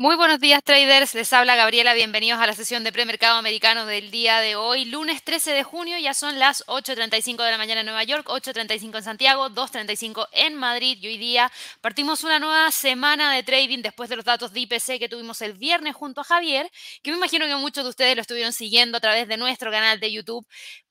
Muy buenos días traders, les habla Gabriela, bienvenidos a la sesión de premercado americano del día de hoy, lunes 13 de junio, ya son las 8.35 de la mañana en Nueva York, 8.35 en Santiago, 2.35 en Madrid. Y hoy día partimos una nueva semana de trading después de los datos de IPC que tuvimos el viernes junto a Javier, que me imagino que muchos de ustedes lo estuvieron siguiendo a través de nuestro canal de YouTube.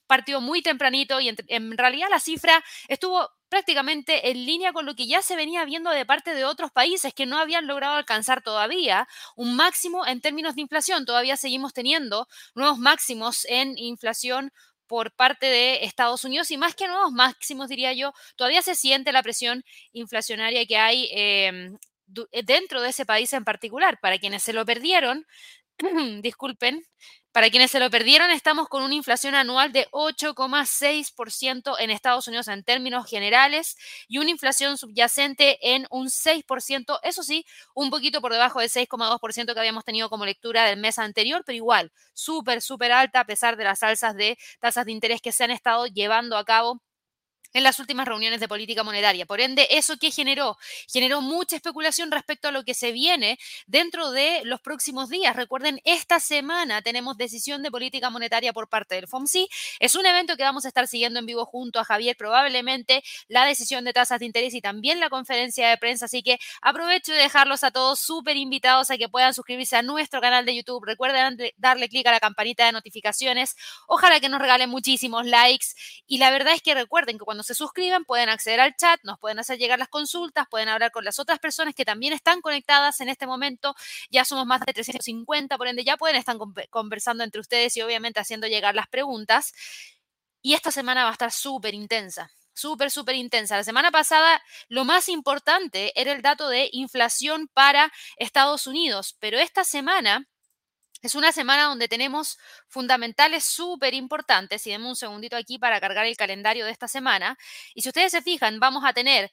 Partió muy tempranito y en, realidad la cifra estuvo prácticamente en línea con lo que ya se venía viendo de parte de otros países que no habían logrado alcanzar todavía un máximo en términos de inflación. Todavía seguimos teniendo nuevos máximos en inflación por parte de Estados Unidos y más que nuevos máximos, diría yo, todavía se siente la presión inflacionaria que hay em, dentro de ese país en particular. Para quienes se lo perdieron, disculpen, para quienes se lo perdieron, estamos con una inflación anual de 8,6% en Estados Unidos en términos generales y una inflación subyacente en un 6%, eso sí, un poquito por debajo del 6,2% que habíamos tenido como lectura del mes anterior, pero igual, súper, súper alta a pesar de las alzas de tasas de interés que se han estado llevando a cabo en las últimas reuniones de política monetaria. Por ende, ¿eso qué generó? Generó mucha especulación respecto a lo que se viene dentro de los próximos días. Recuerden, esta semana tenemos decisión de política monetaria por parte del FOMC. Es un evento que vamos a estar siguiendo en vivo junto a Javier, probablemente la decisión de tasas de interés y también la conferencia de prensa. Así que aprovecho de dejarlos a todos súper invitados a que puedan suscribirse a nuestro canal de YouTube. Recuerden darle clic a la campanita de notificaciones. Ojalá que nos regalen muchísimos likes. Y la verdad es que recuerden que cuando se suscriben pueden acceder al chat, nos pueden hacer llegar las consultas, pueden hablar con las otras personas que también están conectadas en este momento. Ya somos más de 350, por ende ya pueden estar conversando entre ustedes y obviamente haciendo llegar las preguntas. Y esta semana va a estar súper intensa súper, súper intensa. La semana pasada lo más importante era el dato de inflación para Estados Unidos, pero esta semana es una semana donde tenemos fundamentales súper importantes. Y denme un segundito aquí para cargar el calendario de esta semana. Y si ustedes se fijan, vamos a tener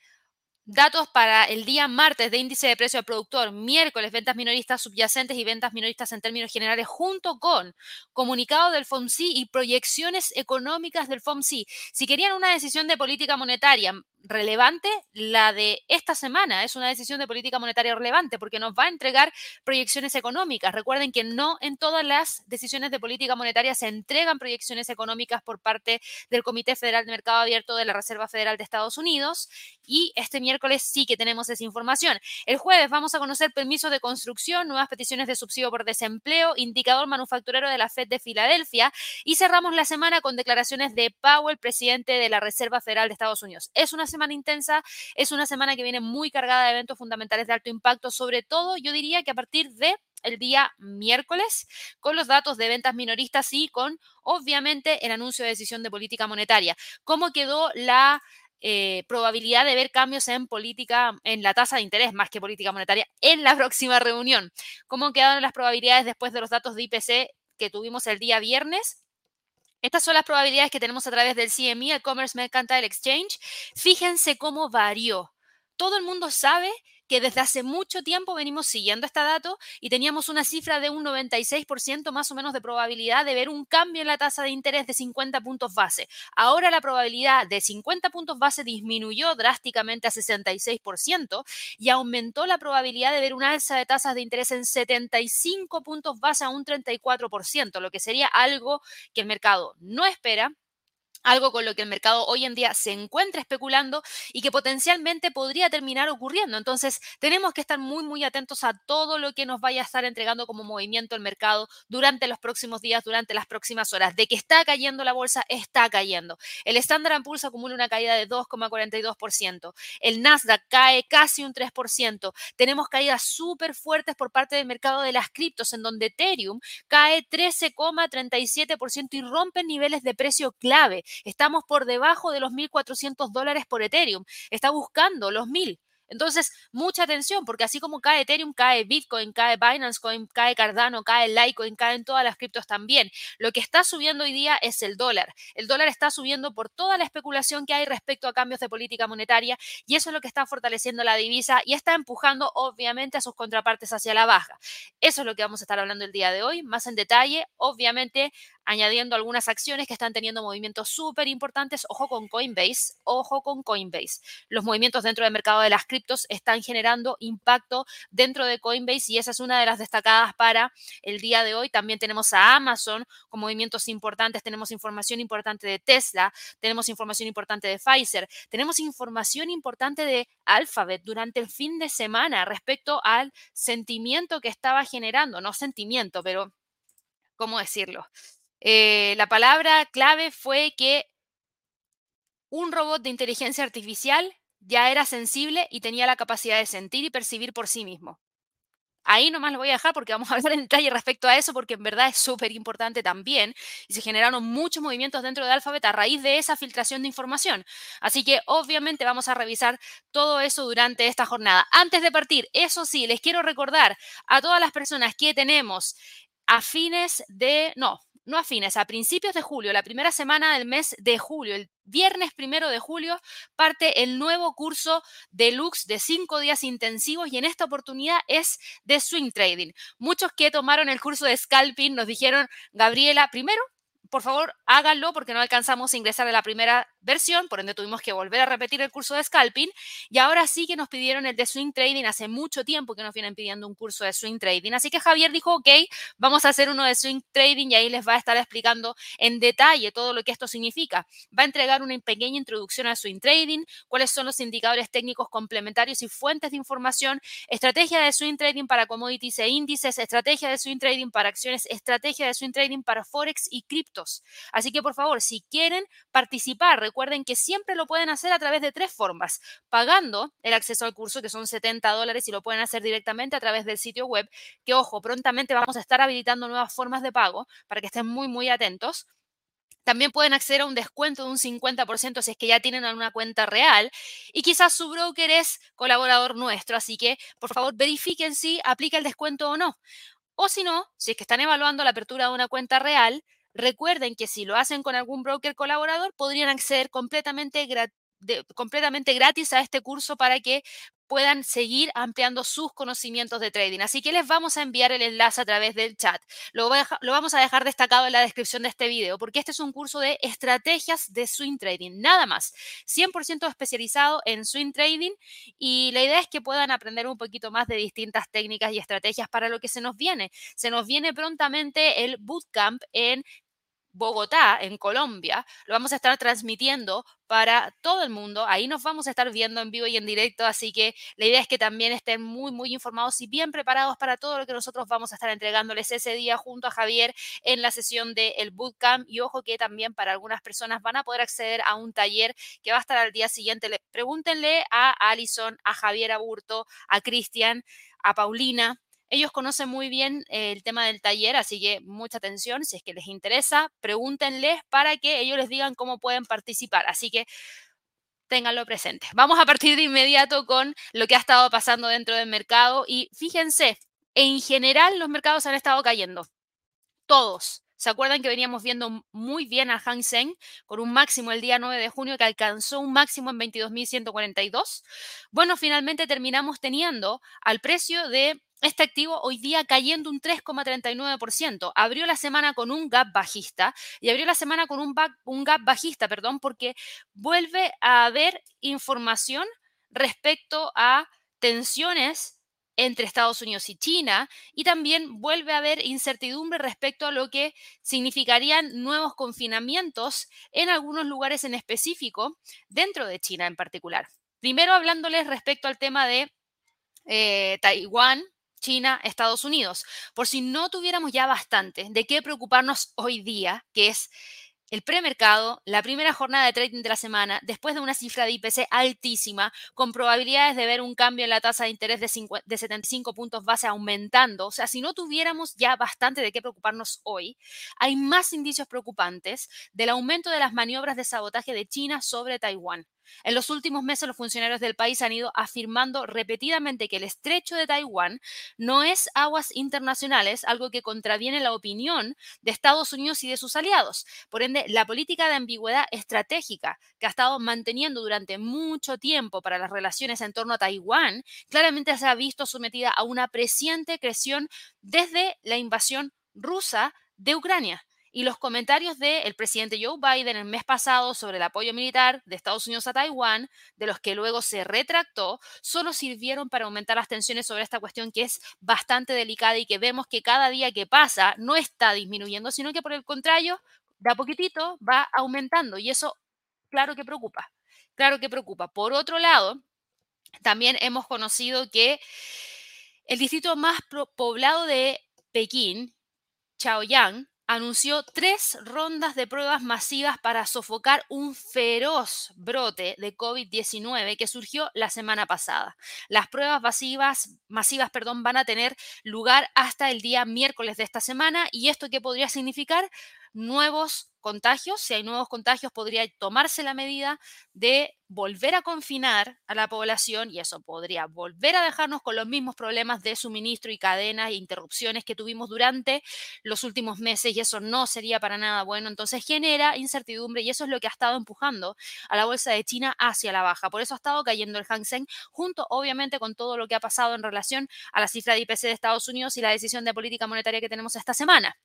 Datos para el día martes de índice de precio al productor, miércoles ventas minoristas subyacentes y ventas minoristas en términos generales, junto con comunicado del FOMC y proyecciones económicas del FOMC. Si querían una decisión de política monetaria relevante, la de esta semana es una decisión de política monetaria relevante porque nos va a entregar proyecciones económicas. Recuerden que no en todas las decisiones de política monetaria se entregan proyecciones económicas por parte del Comité Federal de Mercado Abierto de la Reserva Federal de Estados Unidos y este miércoles sí que tenemos esa información. El jueves vamos a conocer permisos de construcción, nuevas peticiones de subsidio por desempleo, indicador manufacturero de la Fed de Filadelfia y cerramos la semana con declaraciones de Powell, presidente de la Reserva Federal de Estados Unidos. Es una semana intensa, es una semana que viene muy cargada de eventos fundamentales de alto impacto, sobre todo yo diría que a partir de el día miércoles con los datos de ventas minoristas y con, obviamente, el anuncio de decisión de política monetaria. ¿Cómo quedó la eh, probabilidad de ver cambios en política, en la tasa de interés más que política monetaria en la próxima reunión? ¿Cómo quedaron las probabilidades después de los datos de IPC que tuvimos el día viernes? Estas son las probabilidades que tenemos a través del CME, el Commerce Mercantile Exchange. Fíjense cómo varió. Todo el mundo sabe que desde hace mucho tiempo venimos siguiendo este dato y teníamos una cifra de un 96% más o menos de probabilidad de ver un cambio en la tasa de interés de 50 puntos base. Ahora la probabilidad de 50 puntos base disminuyó drásticamente a 66% y aumentó la probabilidad de ver un alza de tasas de interés en 75 puntos base a un 34%, lo que sería algo que el mercado no espera algo con lo que el mercado hoy en día se encuentra especulando y que potencialmente podría terminar ocurriendo. Entonces, tenemos que estar muy, muy atentos a todo lo que nos vaya a estar entregando como movimiento el mercado durante los próximos días, durante las próximas horas. De que está cayendo la bolsa, está cayendo. El Standard Poor's acumula una caída de 2,42%. El Nasdaq cae casi un 3%. Tenemos caídas súper fuertes por parte del mercado de las criptos, en donde Ethereum cae 13,37% y rompe niveles de precio clave. Estamos por debajo de los 1.400 dólares por Ethereum. Está buscando los 1.000. Entonces, mucha atención, porque así como cae Ethereum, cae Bitcoin, cae Binance Coin, cae Cardano, cae Litecoin, caen todas las criptos también. Lo que está subiendo hoy día es el dólar. El dólar está subiendo por toda la especulación que hay respecto a cambios de política monetaria y eso es lo que está fortaleciendo la divisa y está empujando obviamente a sus contrapartes hacia la baja. Eso es lo que vamos a estar hablando el día de hoy, más en detalle. Obviamente, añadiendo algunas acciones que están teniendo movimientos súper importantes. Ojo con Coinbase, ojo con Coinbase. Los movimientos dentro del mercado de las criptos están generando impacto dentro de Coinbase y esa es una de las destacadas para el día de hoy. También tenemos a Amazon con movimientos importantes, tenemos información importante de Tesla, tenemos información importante de Pfizer, tenemos información importante de Alphabet durante el fin de semana respecto al sentimiento que estaba generando, no sentimiento, pero ¿cómo decirlo? Eh, la palabra clave fue que un robot de inteligencia artificial ya era sensible y tenía la capacidad de sentir y percibir por sí mismo. Ahí nomás lo voy a dejar porque vamos a hablar en detalle respecto a eso, porque en verdad es súper importante también. Y se generaron muchos movimientos dentro de Alphabet a raíz de esa filtración de información. Así que obviamente vamos a revisar todo eso durante esta jornada. Antes de partir, eso sí, les quiero recordar a todas las personas que tenemos a fines de, no, no a fines, a principios de julio, la primera semana del mes de julio, el viernes primero de julio, parte el nuevo curso deluxe de cinco días intensivos y en esta oportunidad es de swing trading. Muchos que tomaron el curso de scalping nos dijeron, Gabriela, primero, por favor, háganlo porque no alcanzamos a ingresar a la primera versión, por ende tuvimos que volver a repetir el curso de scalping y ahora sí que nos pidieron el de swing trading hace mucho tiempo que nos vienen pidiendo un curso de swing trading. Así que Javier dijo, ok, vamos a hacer uno de swing trading y ahí les va a estar explicando en detalle todo lo que esto significa. Va a entregar una pequeña introducción al swing trading, cuáles son los indicadores técnicos complementarios y fuentes de información, estrategia de swing trading para commodities e índices, estrategia de swing trading para acciones, estrategia de swing trading para forex y criptos. Así que por favor, si quieren participar, recuerden que siempre lo pueden hacer a través de tres formas. Pagando el acceso al curso, que son 70 dólares, y lo pueden hacer directamente a través del sitio web, que ojo, prontamente vamos a estar habilitando nuevas formas de pago para que estén muy, muy atentos. También pueden acceder a un descuento de un 50% si es que ya tienen una cuenta real y quizás su broker es colaborador nuestro, así que por favor verifiquen si aplica el descuento o no. O si no, si es que están evaluando la apertura de una cuenta real, Recuerden que si lo hacen con algún broker colaborador, podrían acceder completamente, completamente gratis a este curso para que puedan seguir ampliando sus conocimientos de trading. Así que les vamos a enviar el enlace a través del chat. Lo, lo, vamos a dejar destacado en la descripción de este video, porque este es un curso de estrategias de swing trading, nada más. 100% especializado en swing trading y la idea es que puedan aprender un poquito más de distintas técnicas y estrategias para lo que se nos viene. Se nos viene prontamente el bootcamp en Bogotá, en Colombia, lo vamos a estar transmitiendo para todo el mundo. Ahí nos vamos a estar viendo en vivo y en directo, así que la idea es que también estén muy, muy informados y bien preparados para todo lo que nosotros vamos a estar entregándoles ese día junto a Javier en la sesión del el bootcamp. Y ojo que también para algunas personas van a poder acceder a un taller que va a estar al día siguiente. Pregúntenle a Alison, a Javier Aburto, a Cristian, a Paulina, ellos conocen muy bien el tema del taller, así que mucha atención. Si es que les interesa, pregúntenles para que ellos les digan cómo pueden participar. Así que ténganlo presente. Vamos a partir de inmediato con lo que ha estado pasando dentro del mercado y fíjense, en general los mercados han estado cayendo. Todos. ¿Se acuerdan que veníamos viendo muy bien a Hang Seng con un máximo el día 9 de junio que alcanzó un máximo en 22.142? Bueno, finalmente terminamos teniendo al precio de este activo hoy día cayendo un 3,39%. Abrió la semana con un gap bajista y abrió la semana con un, un gap bajista, perdón, porque vuelve a haber información respecto a tensiones entre Estados Unidos y China y también vuelve a haber incertidumbre respecto a lo que significarían nuevos confinamientos en algunos lugares en específico dentro de China en particular. Primero hablándoles respecto al tema de eh, Taiwán, China, Estados Unidos, por si no tuviéramos ya bastante de qué preocuparnos hoy día, que es el premercado, la primera jornada de trading de la semana, después de una cifra de IPC altísima, con probabilidades de ver un cambio en la tasa de interés de, de 75 puntos base aumentando, o sea, si no tuviéramos ya bastante de qué preocuparnos hoy, hay más indicios preocupantes del aumento de las maniobras de sabotaje de China sobre Taiwán. En los últimos meses, los funcionarios del país han ido afirmando repetidamente que el estrecho de Taiwán no es aguas internacionales, algo que contraviene la opinión de Estados Unidos y de sus aliados. Por ende, la política de ambigüedad estratégica que ha estado manteniendo durante mucho tiempo para las relaciones en torno a Taiwán, claramente se ha visto sometida a una creciente presión desde la invasión rusa de Ucrania. Y los comentarios del presidente Joe Biden el mes pasado sobre el apoyo militar de Estados Unidos a Taiwán, de los que luego se retractó, solo sirvieron para aumentar las tensiones sobre esta cuestión que es bastante delicada y que vemos que cada día que pasa no está disminuyendo, sino que por el contrario, de a poquitito va aumentando y eso claro que preocupa, claro que preocupa. Por otro lado, también hemos conocido que el distrito más poblado de Pekín, Chaoyang, anunció tres rondas de pruebas masivas para sofocar un feroz brote de COVID-19 que surgió la semana pasada. Las pruebas masivas, masivas perdón, van a tener lugar hasta el día miércoles de esta semana y esto qué podría significar nuevos contagios, si hay nuevos contagios, podría tomarse la medida de volver a confinar a la población y eso podría volver a dejarnos con los mismos problemas de suministro y cadenas e interrupciones que tuvimos durante los últimos meses y eso no sería para nada bueno. Entonces genera incertidumbre y eso es lo que ha estado empujando a la bolsa de China hacia la baja. Por eso ha estado cayendo el Hang Seng junto obviamente con todo lo que ha pasado en relación a la cifra de IPC de Estados Unidos y la decisión de política monetaria que tenemos esta semana.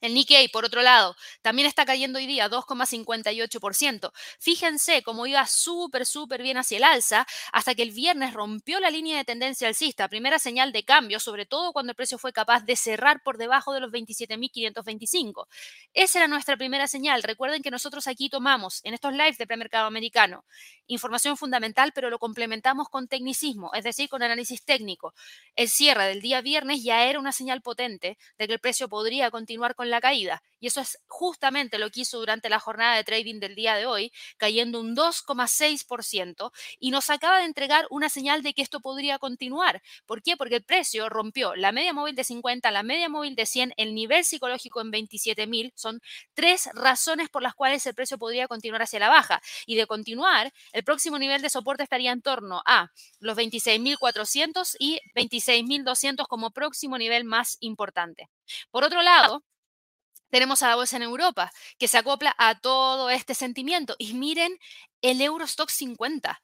El Nikkei, por otro lado, también está cayendo hoy día 2,58%. Fíjense cómo iba súper, súper bien hacia el alza hasta que el viernes rompió la línea de tendencia alcista, primera señal de cambio, sobre todo cuando el precio fue capaz de cerrar por debajo de los 27.525. Esa era nuestra primera señal. Recuerden que nosotros aquí tomamos en estos lives de premercado americano información fundamental, pero lo complementamos con tecnicismo, es decir, con análisis técnico. El cierre del día viernes ya era una señal potente de que el precio podría continuar con la caída. Y eso es justamente lo que hizo durante la jornada de trading del día de hoy, cayendo un 2,6% y nos acaba de entregar una señal de que esto podría continuar. ¿Por qué? Porque el precio rompió la media móvil de 50, la media móvil de 100, el nivel psicológico en 27.000. Son tres razones por las cuales el precio podría continuar hacia la baja. Y de continuar, el próximo nivel de soporte estaría en torno a los 26.400 y 26.200 como próximo nivel más importante. Por otro lado, tenemos a bolsa en Europa, que se acopla a todo este sentimiento. Y miren el Eurostock 50.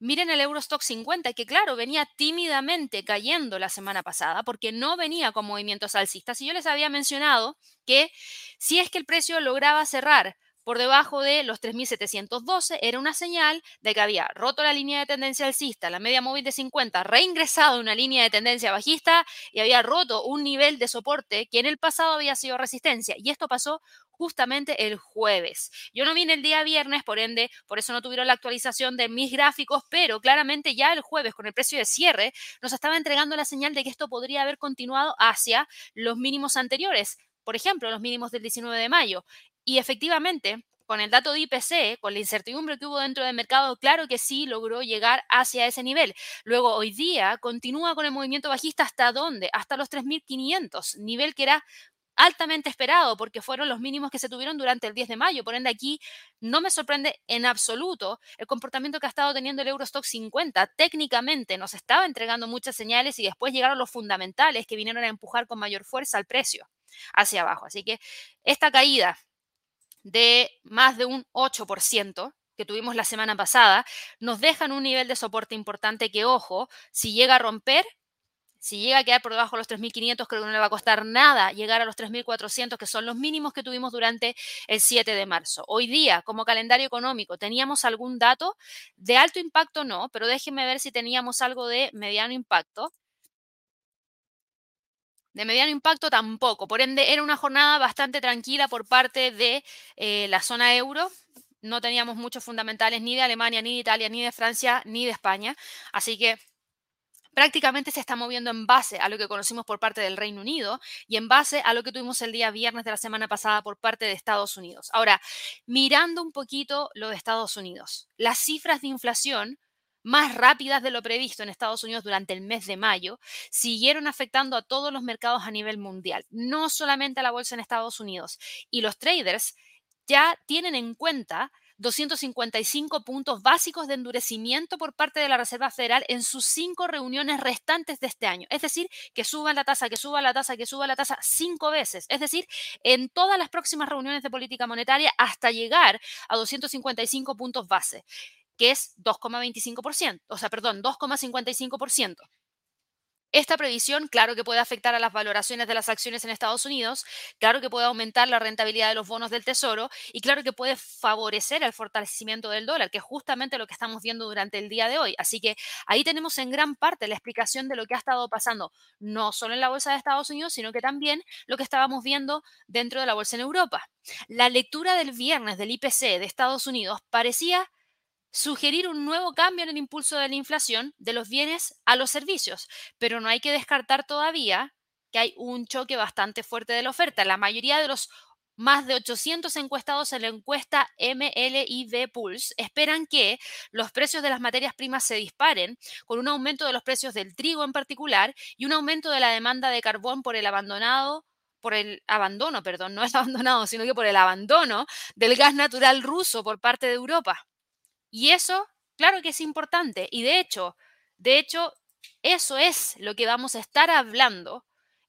Miren el Eurostock 50, que claro, venía tímidamente cayendo la semana pasada porque no venía con movimientos alcistas. Y yo les había mencionado que si es que el precio lograba cerrar por debajo de los 3.712 era una señal de que había roto la línea de tendencia alcista, la media móvil de 50, reingresado una línea de tendencia bajista y había roto un nivel de soporte que en el pasado había sido resistencia. Y esto pasó justamente el jueves. Yo no vine el día viernes, por ende, por eso no tuvieron la actualización de mis gráficos, pero claramente ya el jueves con el precio de cierre nos estaba entregando la señal de que esto podría haber continuado hacia los mínimos anteriores, por ejemplo, los mínimos del 19 de mayo. Y efectivamente, con el dato de IPC, con la incertidumbre que hubo dentro del mercado, claro que sí logró llegar hacia ese nivel. Luego, hoy día, continúa con el movimiento bajista hasta dónde? Hasta los 3.500, nivel que era altamente esperado porque fueron los mínimos que se tuvieron durante el 10 de mayo. Por ende, aquí no me sorprende en absoluto el comportamiento que ha estado teniendo el Eurostock 50. Técnicamente nos estaba entregando muchas señales y después llegaron los fundamentales que vinieron a empujar con mayor fuerza al precio hacia abajo. Así que esta caída de más de un 8% que tuvimos la semana pasada, nos dejan un nivel de soporte importante que, ojo, si llega a romper, si llega a quedar por debajo de los 3.500, creo que no le va a costar nada llegar a los 3.400, que son los mínimos que tuvimos durante el 7 de marzo. Hoy día, como calendario económico, ¿teníamos algún dato? De alto impacto no, pero déjenme ver si teníamos algo de mediano impacto. De mediano impacto tampoco. Por ende, era una jornada bastante tranquila por parte de eh, la zona euro. No teníamos muchos fundamentales ni de Alemania, ni de Italia, ni de Francia, ni de España. Así que prácticamente se está moviendo en base a lo que conocimos por parte del Reino Unido y en base a lo que tuvimos el día viernes de la semana pasada por parte de Estados Unidos. Ahora, mirando un poquito lo de Estados Unidos, las cifras de inflación más rápidas de lo previsto en Estados Unidos durante el mes de mayo, siguieron afectando a todos los mercados a nivel mundial, no solamente a la bolsa en Estados Unidos. Y los traders ya tienen en cuenta 255 puntos básicos de endurecimiento por parte de la Reserva Federal en sus cinco reuniones restantes de este año. Es decir, que suba la tasa, que suba la tasa, que suba la tasa cinco veces. Es decir, en todas las próximas reuniones de política monetaria hasta llegar a 255 puntos base que es 2,25%, o sea, perdón, 2,55%. Esta previsión, claro que puede afectar a las valoraciones de las acciones en Estados Unidos, claro que puede aumentar la rentabilidad de los bonos del Tesoro y claro que puede favorecer el fortalecimiento del dólar, que es justamente lo que estamos viendo durante el día de hoy. Así que ahí tenemos en gran parte la explicación de lo que ha estado pasando, no solo en la bolsa de Estados Unidos, sino que también lo que estábamos viendo dentro de la bolsa en Europa. La lectura del viernes del IPC de Estados Unidos parecía sugerir un nuevo cambio en el impulso de la inflación de los bienes a los servicios, pero no hay que descartar todavía que hay un choque bastante fuerte de la oferta. La mayoría de los más de 800 encuestados en la encuesta MLIV Pulse esperan que los precios de las materias primas se disparen, con un aumento de los precios del trigo en particular y un aumento de la demanda de carbón por el abandonado por el abandono, perdón, no es abandonado, sino que por el abandono del gas natural ruso por parte de Europa. Y eso, claro que es importante. Y de hecho, de hecho, eso es lo que vamos a estar hablando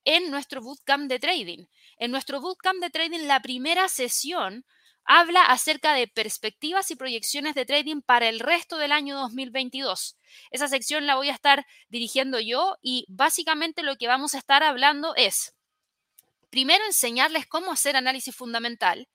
en nuestro bootcamp de trading. En nuestro bootcamp de trading, la primera sesión habla acerca de perspectivas y proyecciones de trading para el resto del año 2022. Esa sección la voy a estar dirigiendo yo y básicamente lo que vamos a estar hablando es, primero, enseñarles cómo hacer análisis fundamental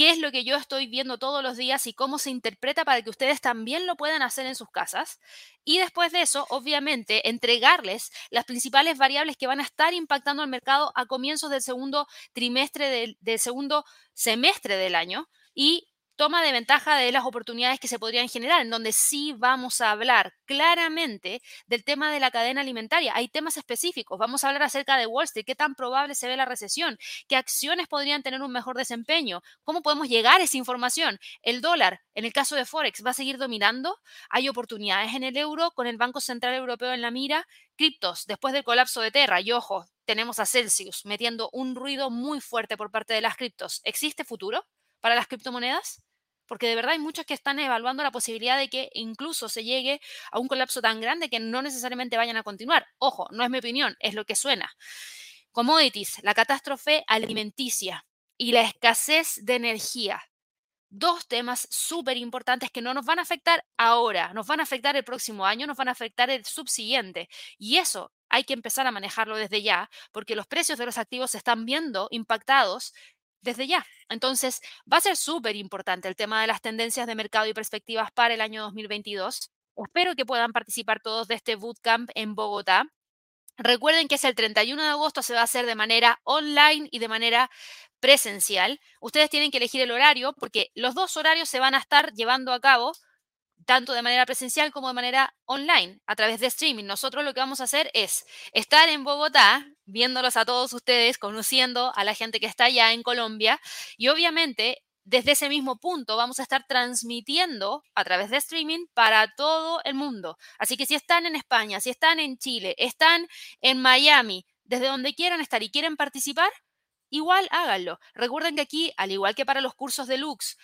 qué es lo que yo estoy viendo todos los días y cómo se interpreta para que ustedes también lo puedan hacer en sus casas. Y después de eso, obviamente, entregarles las principales variables que van a estar impactando al mercado a comienzos del segundo trimestre del, segundo semestre del año y toma de ventaja de las oportunidades que se podrían generar, en donde sí vamos a hablar claramente del tema de la cadena alimentaria. Hay temas específicos. Vamos a hablar acerca de Wall Street, qué tan probable se ve la recesión, qué acciones podrían tener un mejor desempeño, cómo podemos llegar a esa información. El dólar, en el caso de Forex, va a seguir dominando. Hay oportunidades en el euro con el Banco Central Europeo en la mira. Criptos, después del colapso de Terra, y ojo, tenemos a Celsius metiendo un ruido muy fuerte por parte de las criptos. ¿Existe futuro para las criptomonedas? Porque de verdad hay muchos que están evaluando la posibilidad de que incluso se llegue a un colapso tan grande que no necesariamente vayan a continuar. Ojo, no es mi opinión, es lo que suena. Commodities, la catástrofe alimenticia y la escasez de energía. Dos temas súper importantes que no nos van a afectar ahora, nos van a afectar el próximo año, nos van a afectar el subsiguiente. Y eso hay que empezar a manejarlo desde ya, porque los precios de los activos se están viendo impactados desde ya. Entonces, va a ser súper importante el tema de las tendencias de mercado y perspectivas para el año 2022. Espero que puedan participar todos de este bootcamp en Bogotá. Recuerden que es el 31 de agosto, se va a hacer de manera online y de manera presencial. Ustedes tienen que elegir el horario porque los dos horarios se van a estar llevando a cabo tanto de manera presencial como de manera online, a través de streaming. Nosotros lo que vamos a hacer es estar en Bogotá, viéndolos a todos ustedes, conociendo a la gente que está allá en Colombia y obviamente desde ese mismo punto vamos a estar transmitiendo a través de streaming para todo el mundo. Así que si están en España, si están en Chile, están en Miami, desde donde quieran estar y quieren participar, igual háganlo. Recuerden que aquí, al igual que para los cursos de Lux,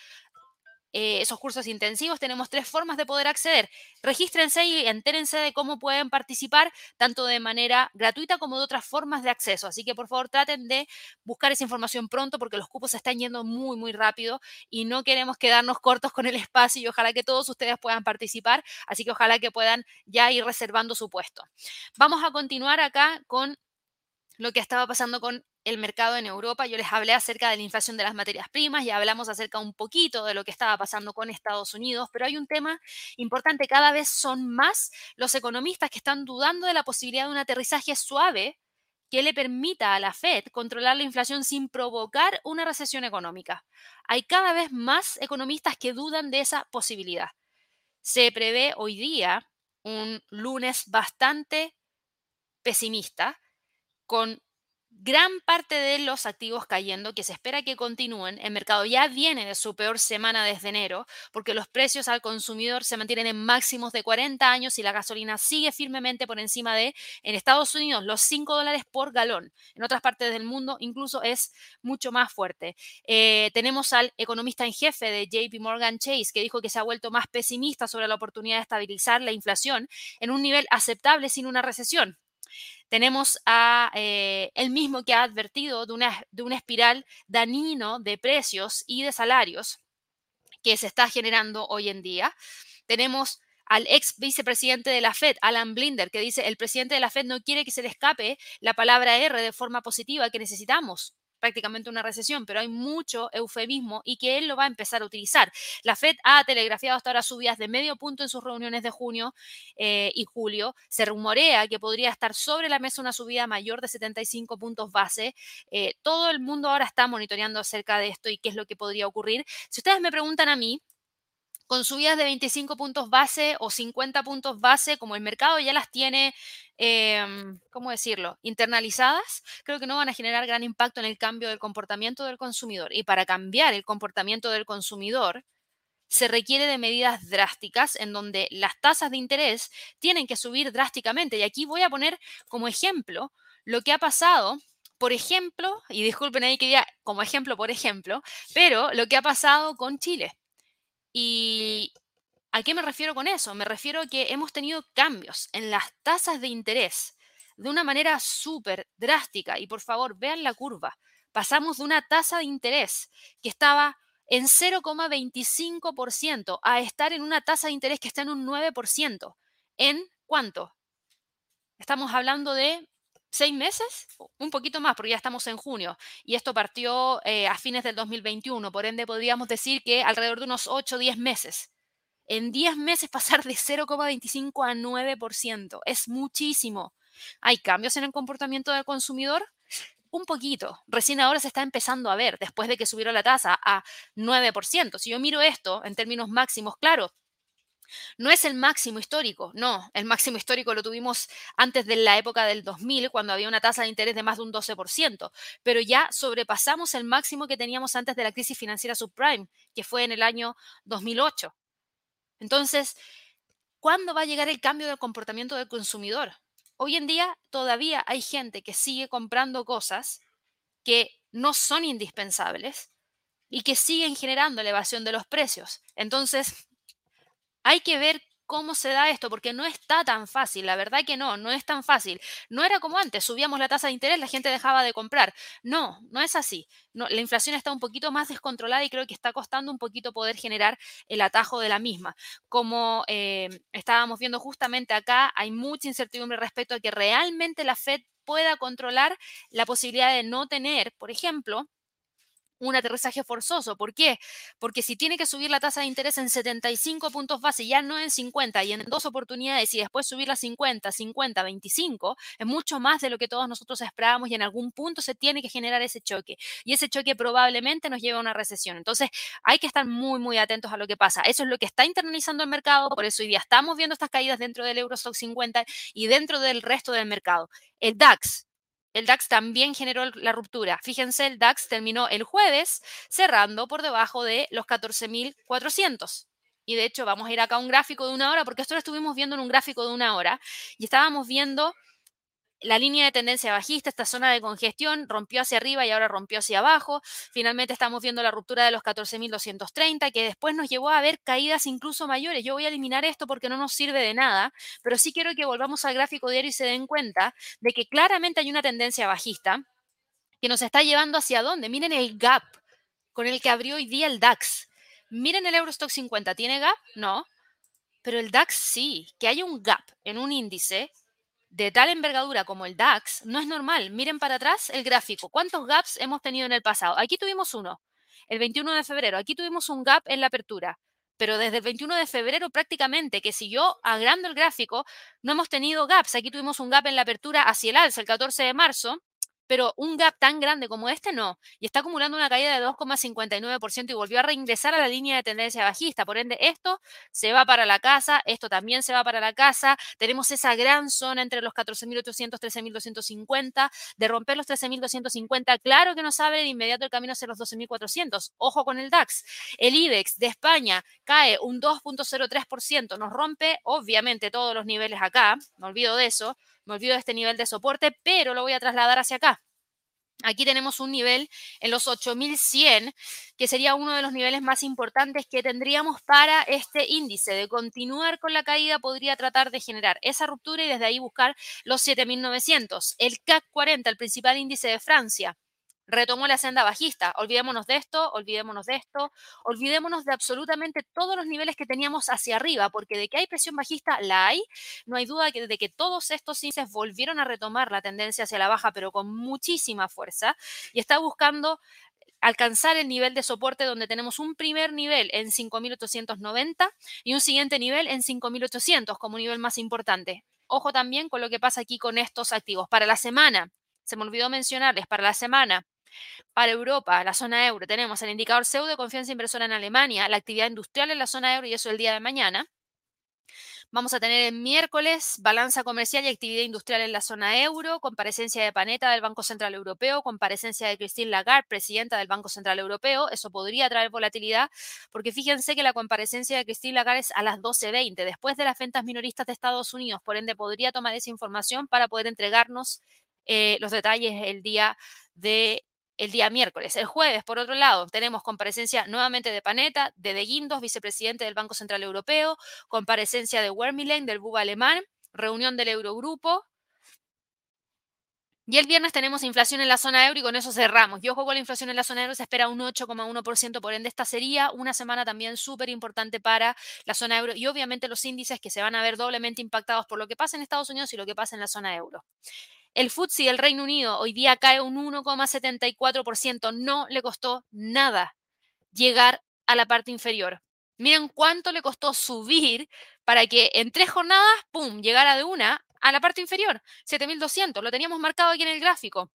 eh, esos cursos intensivos, tenemos tres formas de poder acceder. Regístrense y entérense de cómo pueden participar, tanto de manera gratuita como de otras formas de acceso. Así que por favor traten de buscar esa información pronto porque los cupos se están yendo muy, muy rápido y no queremos quedarnos cortos con el espacio y ojalá que todos ustedes puedan participar. Así que ojalá que puedan ya ir reservando su puesto. Vamos a continuar acá con lo que estaba pasando con el mercado en Europa. Yo les hablé acerca de la inflación de las materias primas y hablamos acerca un poquito de lo que estaba pasando con Estados Unidos, pero hay un tema importante. Cada vez son más los economistas que están dudando de la posibilidad de un aterrizaje suave que le permita a la Fed controlar la inflación sin provocar una recesión económica. Hay cada vez más economistas que dudan de esa posibilidad. Se prevé hoy día un lunes bastante pesimista, con gran parte de los activos cayendo que se espera que continúen. El mercado ya viene de su peor semana desde enero porque los precios al consumidor se mantienen en máximos de 40 años y la gasolina sigue firmemente por encima de, en Estados Unidos, los 5 dólares por galón. En otras partes del mundo incluso es mucho más fuerte. Eh, tenemos al economista en jefe de JP Morgan Chase que dijo que se ha vuelto más pesimista sobre la oportunidad de estabilizar la inflación en un nivel aceptable sin una recesión. Tenemos a eh, el mismo que ha advertido de una, de una espiral dañino de precios y de salarios que se está generando hoy en día. Tenemos al ex vicepresidente de la Fed, Alan Blinder, que dice, el presidente de la Fed no quiere que se le escape la palabra R de forma positiva que necesitamos prácticamente una recesión, pero hay mucho eufemismo y que él lo va a empezar a utilizar. La Fed ha telegrafiado hasta ahora subidas de medio punto en sus reuniones de junio eh, y julio. Se rumorea que podría estar sobre la mesa una subida mayor de 75 puntos base. Eh, todo el mundo ahora está monitoreando acerca de esto y qué es lo que podría ocurrir. Si ustedes me preguntan a mí, con subidas de 25 puntos base o 50 puntos base, como el mercado ya las tiene, em, ¿cómo decirlo?, internalizadas, creo que no van a generar gran impacto en el cambio del comportamiento del consumidor. Y para cambiar el comportamiento del consumidor, se requiere de medidas drásticas en donde las tasas de interés tienen que subir drásticamente. Y aquí voy a poner como ejemplo lo que ha pasado por ejemplo, y disculpen ahí que diga como ejemplo, por ejemplo, pero lo que ha pasado con Chile. ¿Y a qué me refiero con eso? Me refiero a que hemos tenido cambios en las tasas de interés de una manera súper drástica. Y por favor, vean la curva. Pasamos de una tasa de interés que estaba en 0,25% a estar en una tasa de interés que está en un 9%. ¿En cuánto? Estamos hablando de seis meses, un poquito más, porque ya estamos en junio, y esto partió eh, a fines del 2021, por ende podríamos decir que alrededor de unos 8 o 10 meses. En 10 meses pasar de 0,25 a 9% es muchísimo. ¿Hay cambios en el comportamiento del consumidor? Un poquito. Recién ahora se está empezando a ver, después de que subieron la tasa a 9%. Si yo miro esto en términos máximos, claro, no es el máximo histórico, no, el máximo histórico lo tuvimos antes de la época del 2000, cuando había una tasa de interés de más de un 12%, pero ya sobrepasamos el máximo que teníamos antes de la crisis financiera subprime, que fue en el año 2008. Entonces, ¿cuándo va a llegar el cambio del comportamiento del consumidor? Hoy en día todavía hay gente que sigue comprando cosas que no son indispensables y que siguen generando elevación de los precios. Entonces, hay que ver cómo se da esto, porque no está tan fácil, la verdad que no, no es tan fácil. No era como antes, subíamos la tasa de interés, la gente dejaba de comprar. No, no es así. La inflación está un poquito más descontrolada y creo que está costando un poquito poder generar el atajo de la misma. Como eh, estábamos viendo justamente acá, hay mucha incertidumbre respecto a que realmente la Fed pueda controlar la posibilidad de no tener, por ejemplo, un aterrizaje forzoso. ¿Por qué? Porque si tiene que subir la tasa de interés en 75 puntos base, ya no en 50 y en dos oportunidades y después subirla a 50, 50, 25, es mucho más de lo que todos nosotros esperábamos y en algún punto se tiene que generar ese choque. Y ese choque probablemente nos lleva a una recesión. Entonces hay que estar muy, muy atentos a lo que pasa. Eso es lo que está internalizando el mercado, por eso hoy día estamos viendo estas caídas dentro del Eurostock 50 y dentro del resto del mercado. El DAX, el DAX también generó la ruptura. Fíjense, el DAX terminó el jueves cerrando por debajo de los 14.400. Y de hecho, vamos a ir acá a un gráfico de una hora, porque esto lo estuvimos viendo en un gráfico de una hora, y estábamos viendo la línea de tendencia bajista, esta zona de congestión, rompió hacia arriba y ahora rompió hacia abajo. Finalmente estamos viendo la ruptura de los 14.230, que después nos llevó a ver caídas incluso mayores. Yo voy a eliminar esto porque no nos sirve de nada, pero sí quiero que volvamos al gráfico diario y se den cuenta de que claramente hay una tendencia bajista que nos está llevando hacia dónde. Miren el gap con el que abrió hoy día el DAX. Miren el Eurostock 50, ¿tiene gap? No. Pero el DAX sí, que hay un gap en un índice de tal envergadura como el DAX no es normal. Miren para atrás el gráfico. ¿Cuántos gaps hemos tenido en el pasado? Aquí tuvimos uno, el 21 de febrero. Aquí tuvimos un gap en la apertura. Pero desde el 21 de febrero prácticamente, que si yo agrando el gráfico, no hemos tenido gaps. Aquí tuvimos un gap en la apertura hacia el alza el 14 de marzo pero un gap tan grande como este no. Y está acumulando una caída de 2,59% y volvió a reingresar a la línea de tendencia bajista. Por ende, esto se va para la casa, esto también se va para la casa. Tenemos esa gran zona entre los 14.800, 13.250. De romper los 13.250, claro que nos abre de inmediato el camino hacia los 12.400. Ojo con el DAX. El IBEX de España cae un 2.03%. Nos rompe, obviamente, todos los niveles acá. No olvido de eso me olvido de este nivel de soporte, pero lo voy a trasladar hacia acá. Aquí tenemos un nivel en los 8100, que sería uno de los niveles más importantes que tendríamos para este índice. De continuar con la caída, podría tratar de generar esa ruptura y desde ahí buscar los 7900. El CAC 40, el principal índice de Francia, retomó la senda bajista. Olvidémonos de esto, olvidémonos de esto, olvidémonos de absolutamente todos los niveles que teníamos hacia arriba, porque de que hay presión bajista, la hay. No hay duda de que todos estos índices volvieron a retomar la tendencia hacia la baja, pero con muchísima fuerza, y está buscando alcanzar el nivel de soporte donde tenemos un primer nivel en 5.890 y un siguiente nivel en 5.800 como nivel más importante. Ojo también con lo que pasa aquí con estos activos. Para la semana, se me olvidó mencionarles, para la semana, para Europa, la zona euro, tenemos el indicador pseudo de confianza inversora en Alemania, la actividad industrial en la zona euro y eso el día de mañana. Vamos a tener el miércoles balanza comercial y actividad industrial en la zona euro, comparecencia de Paneta del Banco Central Europeo, comparecencia de Christine Lagarde, presidenta del Banco Central Europeo. Eso podría traer volatilidad, porque fíjense que la comparecencia de Christine Lagarde es a las 12.20, después de las ventas minoristas de Estados Unidos. Por ende, podría tomar esa información para poder entregarnos eh, los detalles el día de el día miércoles. El jueves, por otro lado, tenemos comparecencia nuevamente de Paneta, de De Guindos, vicepresidente del Banco Central Europeo, comparecencia de Wermilen, del BUBA alemán, reunión del Eurogrupo. Y el viernes tenemos inflación en la zona euro y con eso cerramos. Yo juego la inflación en la zona euro, se espera un 8,1%, por ende esta sería una semana también súper importante para la zona euro y obviamente los índices que se van a ver doblemente impactados por lo que pasa en Estados Unidos y lo que pasa en la zona euro. El FTSE del Reino Unido hoy día cae un 1,74%. No le costó nada llegar a la parte inferior. Miren cuánto le costó subir para que en tres jornadas, ¡pum!, llegara de una a la parte inferior. 7.200, lo teníamos marcado aquí en el gráfico.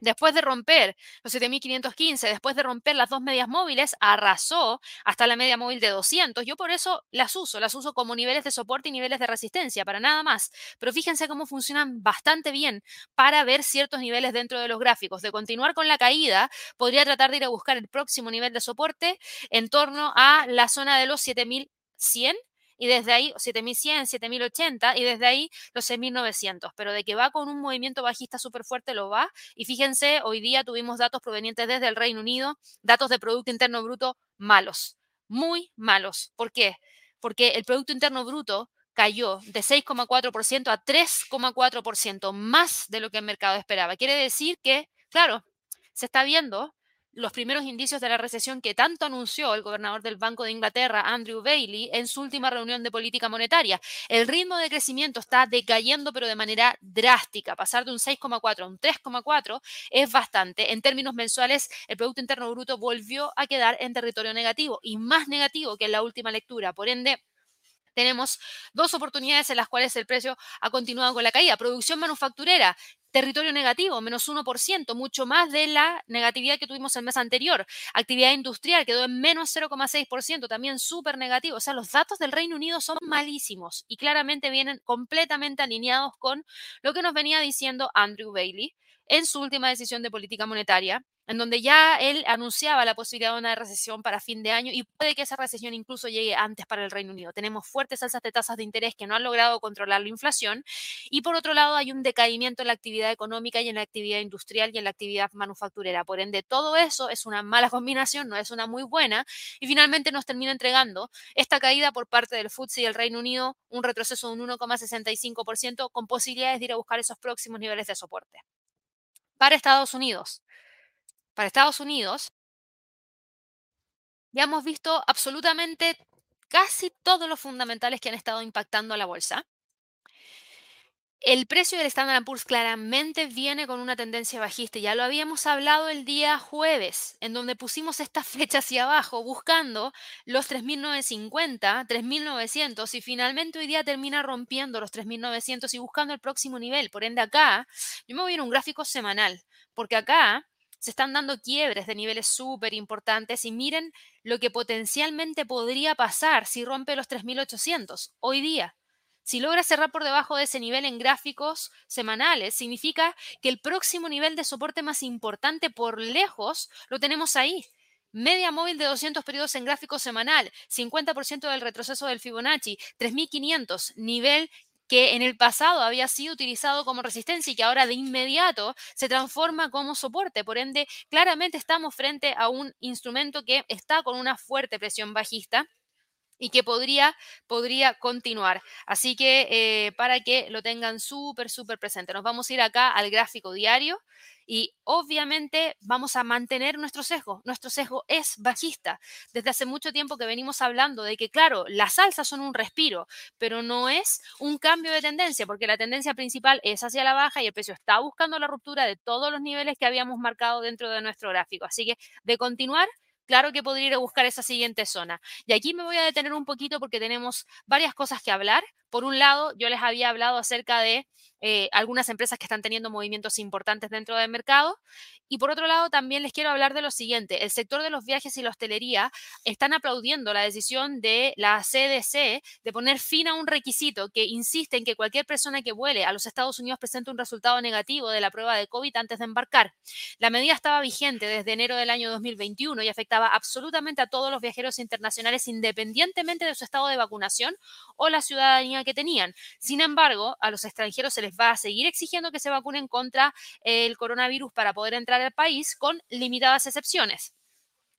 Después de romper los 7515, después de romper las dos medias móviles, arrasó hasta la media móvil de 200. Yo por eso las uso, las uso como niveles de soporte y niveles de resistencia, para nada más. Pero fíjense cómo funcionan bastante bien para ver ciertos niveles dentro de los gráficos. De continuar con la caída, podría tratar de ir a buscar el próximo nivel de soporte en torno a la zona de los 7100 y desde ahí 7100, 7080 y desde ahí los 6900, pero de que va con un movimiento bajista súper fuerte lo va. Y fíjense, hoy día tuvimos datos provenientes desde el Reino Unido, datos de Producto Interno Bruto malos, muy malos. ¿Por qué? Porque el Producto Interno Bruto cayó de 6,4% a 3,4%, más de lo que el mercado esperaba. Quiere decir que, claro, se está viendo los primeros indicios de la recesión que tanto anunció el gobernador del Banco de Inglaterra, Andrew Bailey, en su última reunión de política monetaria. El ritmo de crecimiento está decayendo, pero de manera drástica. Pasar de un 6,4 a un 3,4 es bastante. En términos mensuales, el Producto Interno Bruto volvió a quedar en territorio negativo y más negativo que en la última lectura. Por ende, tenemos dos oportunidades en las cuales el precio ha continuado con la caída. Producción manufacturera territorio negativo, menos 1%, mucho más de la negatividad que tuvimos el mes anterior. Actividad industrial quedó en menos 0,6%, también súper negativo. O sea, los datos del Reino Unido son malísimos y claramente vienen completamente alineados con lo que nos venía diciendo Andrew Bailey en su última decisión de política monetaria, en donde ya él anunciaba la posibilidad de una recesión para fin de año y puede que esa recesión incluso llegue antes para el Reino Unido. Tenemos fuertes alzas de tasas de interés que no han logrado controlar la inflación y por otro lado hay un decaimiento en la actividad económica y en la actividad industrial y en la actividad manufacturera. Por ende, todo eso es una mala combinación, no es una muy buena y finalmente nos termina entregando esta caída por parte del FTSE y el Reino Unido, un retroceso de un 1,65% con posibilidades de ir a buscar esos próximos niveles de soporte. Para Estados Unidos, para Estados Unidos, ya hemos visto absolutamente casi todos los fundamentales que han estado impactando a la bolsa. El precio del Standard Poor's claramente viene con una tendencia bajista. Ya lo habíamos hablado el día jueves, en donde pusimos esta flecha hacia abajo buscando los 3.950, 3.900 y finalmente hoy día termina rompiendo los 3.900 y buscando el próximo nivel. Por ende acá, yo me voy a un gráfico semanal, porque acá se están dando quiebres de niveles súper importantes y miren lo que potencialmente podría pasar si rompe los 3.800 hoy día. Si logra cerrar por debajo de ese nivel en gráficos semanales, significa que el próximo nivel de soporte más importante por lejos lo tenemos ahí. Media móvil de 200 periodos en gráfico semanal, 50% del retroceso del Fibonacci, 3500, nivel que en el pasado había sido utilizado como resistencia y que ahora de inmediato se transforma como soporte. Por ende, claramente estamos frente a un instrumento que está con una fuerte presión bajista y que podría, podría continuar. Así que eh, para que lo tengan súper, súper presente. Nos vamos a ir acá al gráfico diario y obviamente vamos a mantener nuestro sesgo. Nuestro sesgo es bajista. Desde hace mucho tiempo que venimos hablando de que, claro, las alzas son un respiro, pero no es un cambio de tendencia, porque la tendencia principal es hacia la baja y el precio está buscando la ruptura de todos los niveles que habíamos marcado dentro de nuestro gráfico. Así que de continuar, claro que podría ir a buscar esa siguiente zona. Y aquí me voy a detener un poquito porque tenemos varias cosas que hablar. Por un lado, yo les había hablado acerca de eh, algunas empresas que están teniendo movimientos importantes dentro del mercado. Y por otro lado, también les quiero hablar de lo siguiente. El sector de los viajes y la hostelería están aplaudiendo la decisión de la CDC de poner fin a un requisito que insiste en que cualquier persona que vuele a los Estados Unidos presente un resultado negativo de la prueba de COVID antes de embarcar. La medida estaba vigente desde enero del año 2021 y afectaba absolutamente a todos los viajeros internacionales independientemente de su estado de vacunación o la ciudadanía que tenían. Sin embargo, a los extranjeros se les va a seguir exigiendo que se vacunen contra el coronavirus para poder entrar al país con limitadas excepciones.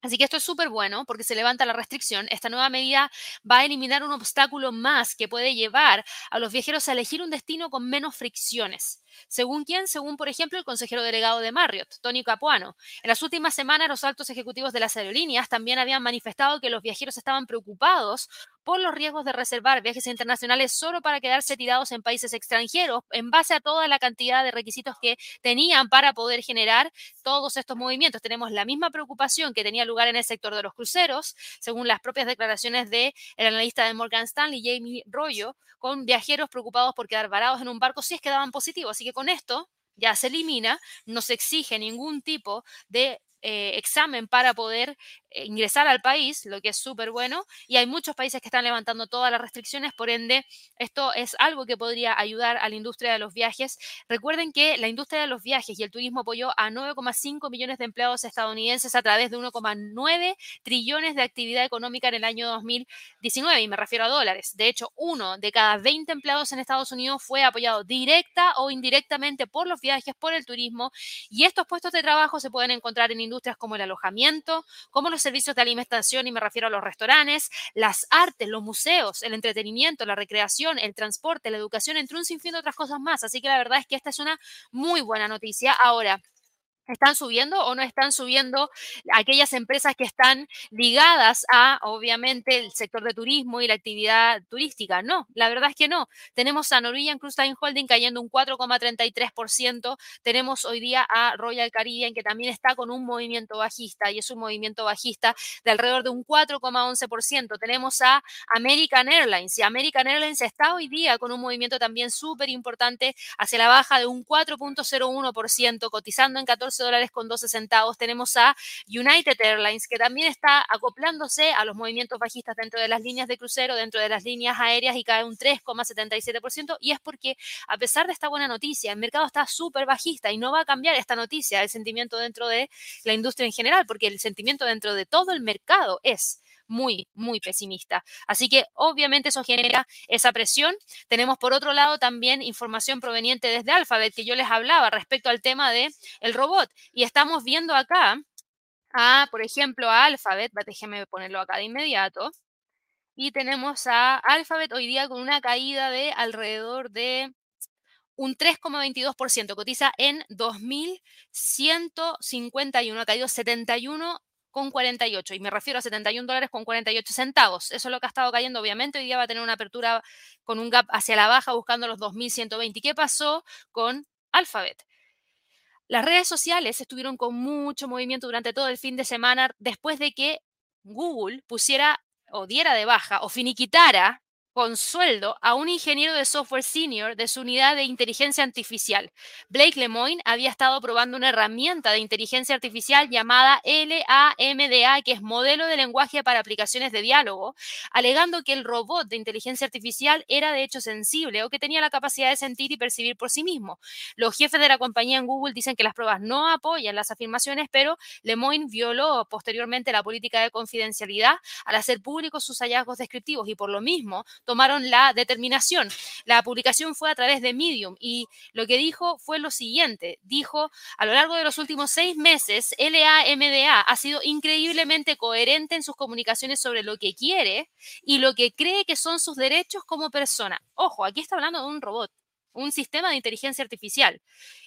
Así que esto es súper bueno porque se levanta la restricción. Esta nueva medida va a eliminar un obstáculo más que puede llevar a los viajeros a elegir un destino con menos fricciones. ¿Según quién? Según, por ejemplo, el consejero delegado de Marriott, Tony Capuano. En las últimas semanas, los altos ejecutivos de las aerolíneas también habían manifestado que los viajeros estaban preocupados por los riesgos de reservar viajes internacionales solo para quedarse tirados en países extranjeros en base a toda la cantidad de requisitos que tenían para poder generar todos estos movimientos. Tenemos la misma preocupación que tenía lugar en el sector de los cruceros, según las propias declaraciones del analista de Morgan Stanley, Jamie Rollo, con viajeros preocupados por quedar varados en un barco si es que daban positivo. Así que con esto ya se elimina, no se exige ningún tipo de eh, examen para poder eh, ingresar al país, lo que es súper bueno, y hay muchos países que están levantando todas las restricciones, por ende, esto es algo que podría ayudar a la industria de los viajes. Recuerden que la industria de los viajes y el turismo apoyó a 9,5 millones de empleados estadounidenses a través de 1,9 trillones de actividad económica en el año 2019, y me refiero a dólares. De hecho, uno de cada 20 empleados en Estados Unidos fue apoyado directa o indirectamente por los viajes, por el turismo, y estos puestos de trabajo se pueden encontrar en industrias como el alojamiento, como los servicios de alimentación, y me refiero a los restaurantes, las artes, los museos, el entretenimiento, la recreación, el transporte, la educación, entre un sinfín de otras cosas más. Así que la verdad es que esta es una muy buena noticia. Ahora, ¿Están subiendo o no están subiendo aquellas empresas que están ligadas a, obviamente, el sector de turismo y la actividad turística? No, la verdad es que no. Tenemos a Norwegian Cruise Holding cayendo un 4,33%. Tenemos hoy día a Royal Caribbean que también está con un movimiento bajista y es un movimiento bajista de alrededor de un 4,11%. Tenemos a American Airlines y American Airlines está hoy día con un movimiento también súper importante hacia la baja de un 4,01%, cotizando en 14 dólares con 12 centavos. Tenemos a United Airlines, que también está acoplándose a los movimientos bajistas dentro de las líneas de crucero, dentro de las líneas aéreas y cae un 3,77%. Y es porque, a pesar de esta buena noticia, el mercado está súper bajista y no va a cambiar esta noticia, el sentimiento dentro de la industria en general, porque el sentimiento dentro de todo el mercado es muy, muy pesimista. Así que obviamente eso genera esa presión. Tenemos por otro lado también información proveniente desde Alphabet que yo les hablaba respecto al tema de el robot y estamos viendo acá a, por ejemplo, a Alphabet, déjeme ponerlo acá de inmediato. Y tenemos a Alphabet hoy día con una caída de alrededor de un 3,22%, cotiza en 2.151, ha caído 71 con 48, y me refiero a 71 dólares con 48 centavos. Eso es lo que ha estado cayendo, obviamente. Hoy día va a tener una apertura con un gap hacia la baja buscando los 2120. ¿Y qué pasó con Alphabet? Las redes sociales estuvieron con mucho movimiento durante todo el fin de semana después de que Google pusiera o diera de baja o finiquitara con sueldo a un ingeniero de software senior de su unidad de inteligencia artificial. Blake Lemoine había estado probando una herramienta de inteligencia artificial llamada LAMDA, que es modelo de lenguaje para aplicaciones de diálogo, alegando que el robot de inteligencia artificial era de hecho sensible o que tenía la capacidad de sentir y percibir por sí mismo. Los jefes de la compañía en Google dicen que las pruebas no apoyan las afirmaciones, pero Lemoine violó posteriormente la política de confidencialidad al hacer públicos sus hallazgos descriptivos y por lo mismo tomaron la determinación. La publicación fue a través de Medium y lo que dijo fue lo siguiente. Dijo, a lo largo de los últimos seis meses, LAMDA ha sido increíblemente coherente en sus comunicaciones sobre lo que quiere y lo que cree que son sus derechos como persona. Ojo, aquí está hablando de un robot un sistema de inteligencia artificial.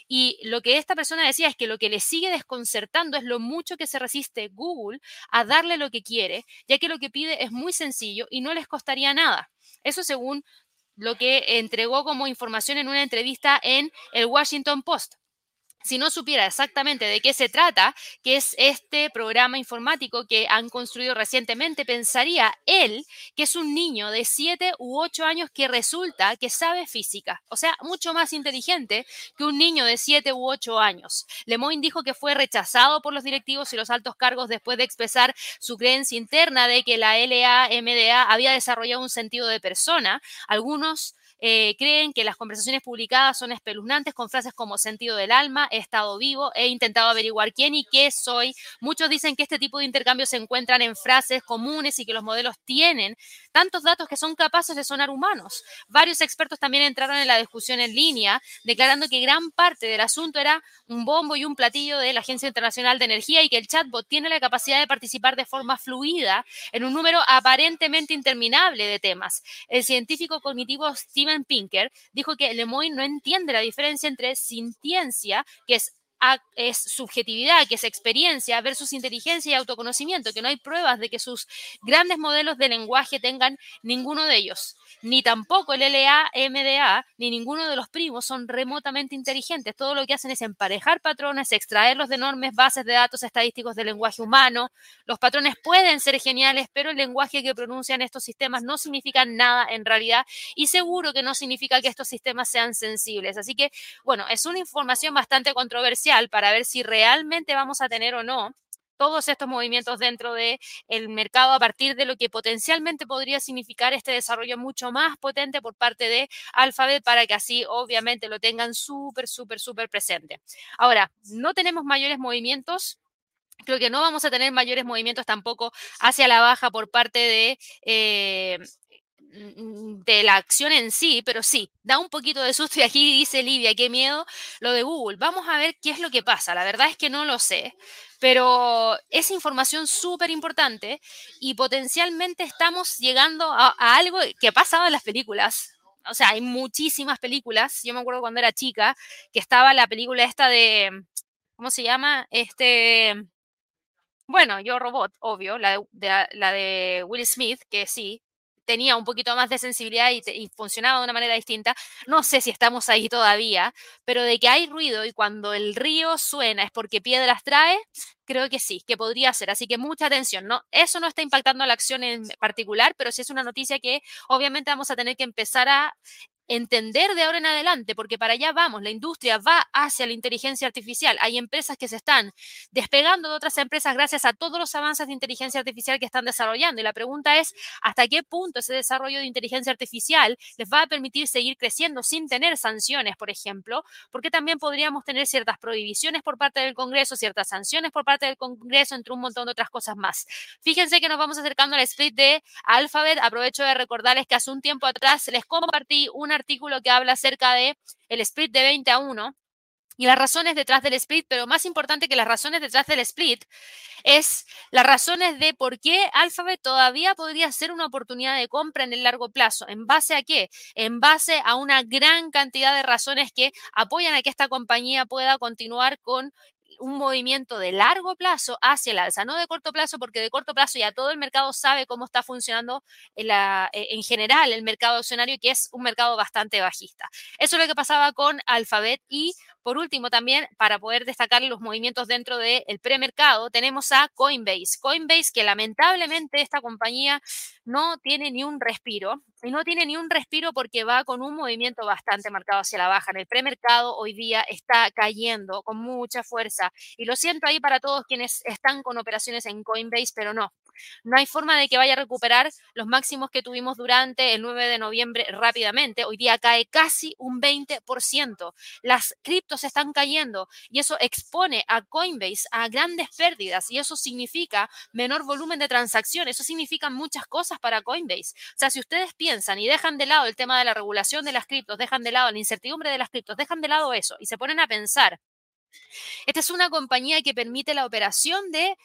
Y lo que esta persona decía es que lo que le sigue desconcertando es lo mucho que se resiste Google a darle lo que quiere, ya que lo que pide es muy sencillo y no les costaría nada. Eso según lo que entregó como información en una entrevista en el Washington Post si no supiera exactamente de qué se trata, que es este programa informático que han construido recientemente, pensaría él que es un niño de 7 u 8 años que resulta que sabe física, o sea, mucho más inteligente que un niño de 7 u 8 años. Lemoyne dijo que fue rechazado por los directivos y los altos cargos después de expresar su creencia interna de que la LAMDA había desarrollado un sentido de persona. Algunos eh, creen que las conversaciones publicadas son espeluznantes con frases como sentido del alma, he estado vivo, he intentado averiguar quién y qué soy. Muchos dicen que este tipo de intercambios se encuentran en frases comunes y que los modelos tienen tantos datos que son capaces de sonar humanos. Varios expertos también entraron en la discusión en línea, declarando que gran parte del asunto era un bombo y un platillo de la Agencia Internacional de Energía y que el chatbot tiene la capacidad de participar de forma fluida en un número aparentemente interminable de temas. El científico cognitivo Steven Pinker dijo que Lemoyne no entiende la diferencia entre sintiencia, que es es subjetividad, que es experiencia, versus inteligencia y autoconocimiento, que no hay pruebas de que sus grandes modelos de lenguaje tengan ninguno de ellos ni tampoco el LA-MDA, ni ninguno de los primos son remotamente inteligentes. Todo lo que hacen es emparejar patrones, extraerlos de enormes bases de datos estadísticos del lenguaje humano. Los patrones pueden ser geniales, pero el lenguaje que pronuncian estos sistemas no significa nada en realidad y seguro que no significa que estos sistemas sean sensibles. Así que, bueno, es una información bastante controversial para ver si realmente vamos a tener o no todos estos movimientos dentro del el mercado a partir de lo que potencialmente podría significar este desarrollo mucho más potente por parte de Alphabet para que así obviamente lo tengan súper, súper, súper presente. Ahora, no tenemos mayores movimientos Creo que no vamos a tener mayores movimientos tampoco hacia la baja por parte de, eh, de la acción en sí, pero sí, da un poquito de susto y aquí dice Livia, qué miedo lo de Google. Vamos a ver qué es lo que pasa. La verdad es que no lo sé, pero es información súper importante y potencialmente estamos llegando a, algo que ha pasado en las películas. O sea, hay muchísimas películas. Yo me acuerdo cuando era chica que estaba la película esta de, ¿cómo se llama? Este, bueno, Yo Robot, obvio, la la de Will Smith, que sí, tenía un poquito más de sensibilidad y, funcionaba de una manera distinta. No sé si estamos ahí todavía, pero de que hay ruido y cuando el río suena es porque piedras trae, creo que sí, que podría ser. Así que mucha atención. No, eso no está impactando a la acción en particular, pero sí es una noticia que obviamente vamos a tener que empezar a entender de ahora en adelante, porque para allá vamos, la industria va hacia la inteligencia artificial. Hay empresas que se están despegando de otras empresas gracias a todos los avances de inteligencia artificial que están desarrollando. Y la pregunta es, ¿hasta qué punto ese desarrollo de inteligencia artificial les va a permitir seguir creciendo sin tener sanciones, por ejemplo? Porque también podríamos tener ciertas prohibiciones por parte del Congreso, ciertas sanciones por parte del Congreso, entre un montón de otras cosas más. Fíjense que nos vamos acercando al split de Alphabet. Aprovecho de recordarles que hace un tiempo atrás les compartí una artículo que habla acerca de el split de 20 a 1 y las razones detrás del split, pero más importante que las razones detrás del split es las razones de por qué Alphabet todavía podría ser una oportunidad de compra en el largo plazo. ¿En base a qué? En base a una gran cantidad de razones que apoyan a que esta compañía pueda continuar con un movimiento de largo plazo hacia el alza, no de corto plazo, porque de corto plazo ya todo el mercado sabe cómo está funcionando en, la, e, en general el mercado accionario, que es un mercado bastante bajista. Eso es lo que pasaba con Alphabet y por último, también para poder destacar los movimientos dentro del premercado, tenemos a Coinbase. Coinbase, que lamentablemente esta compañía no tiene ni un respiro. Y no tiene ni un respiro porque va con un movimiento bastante marcado hacia la baja. En el premercado hoy día está cayendo con mucha fuerza. Y lo siento ahí para todos quienes están con operaciones en Coinbase, pero no. No hay forma de que vaya a recuperar los máximos que tuvimos durante el 9 de noviembre rápidamente. Hoy día cae casi un 20%. Las criptos están cayendo y eso expone a Coinbase a grandes pérdidas y eso significa menor volumen de transacciones. Eso significa muchas cosas para Coinbase. O sea, si ustedes piensan y dejan de lado el tema de la regulación de las criptos, dejan de lado la incertidumbre de las criptos, dejan de lado eso y se ponen a pensar esta es una compañía que permite la operación de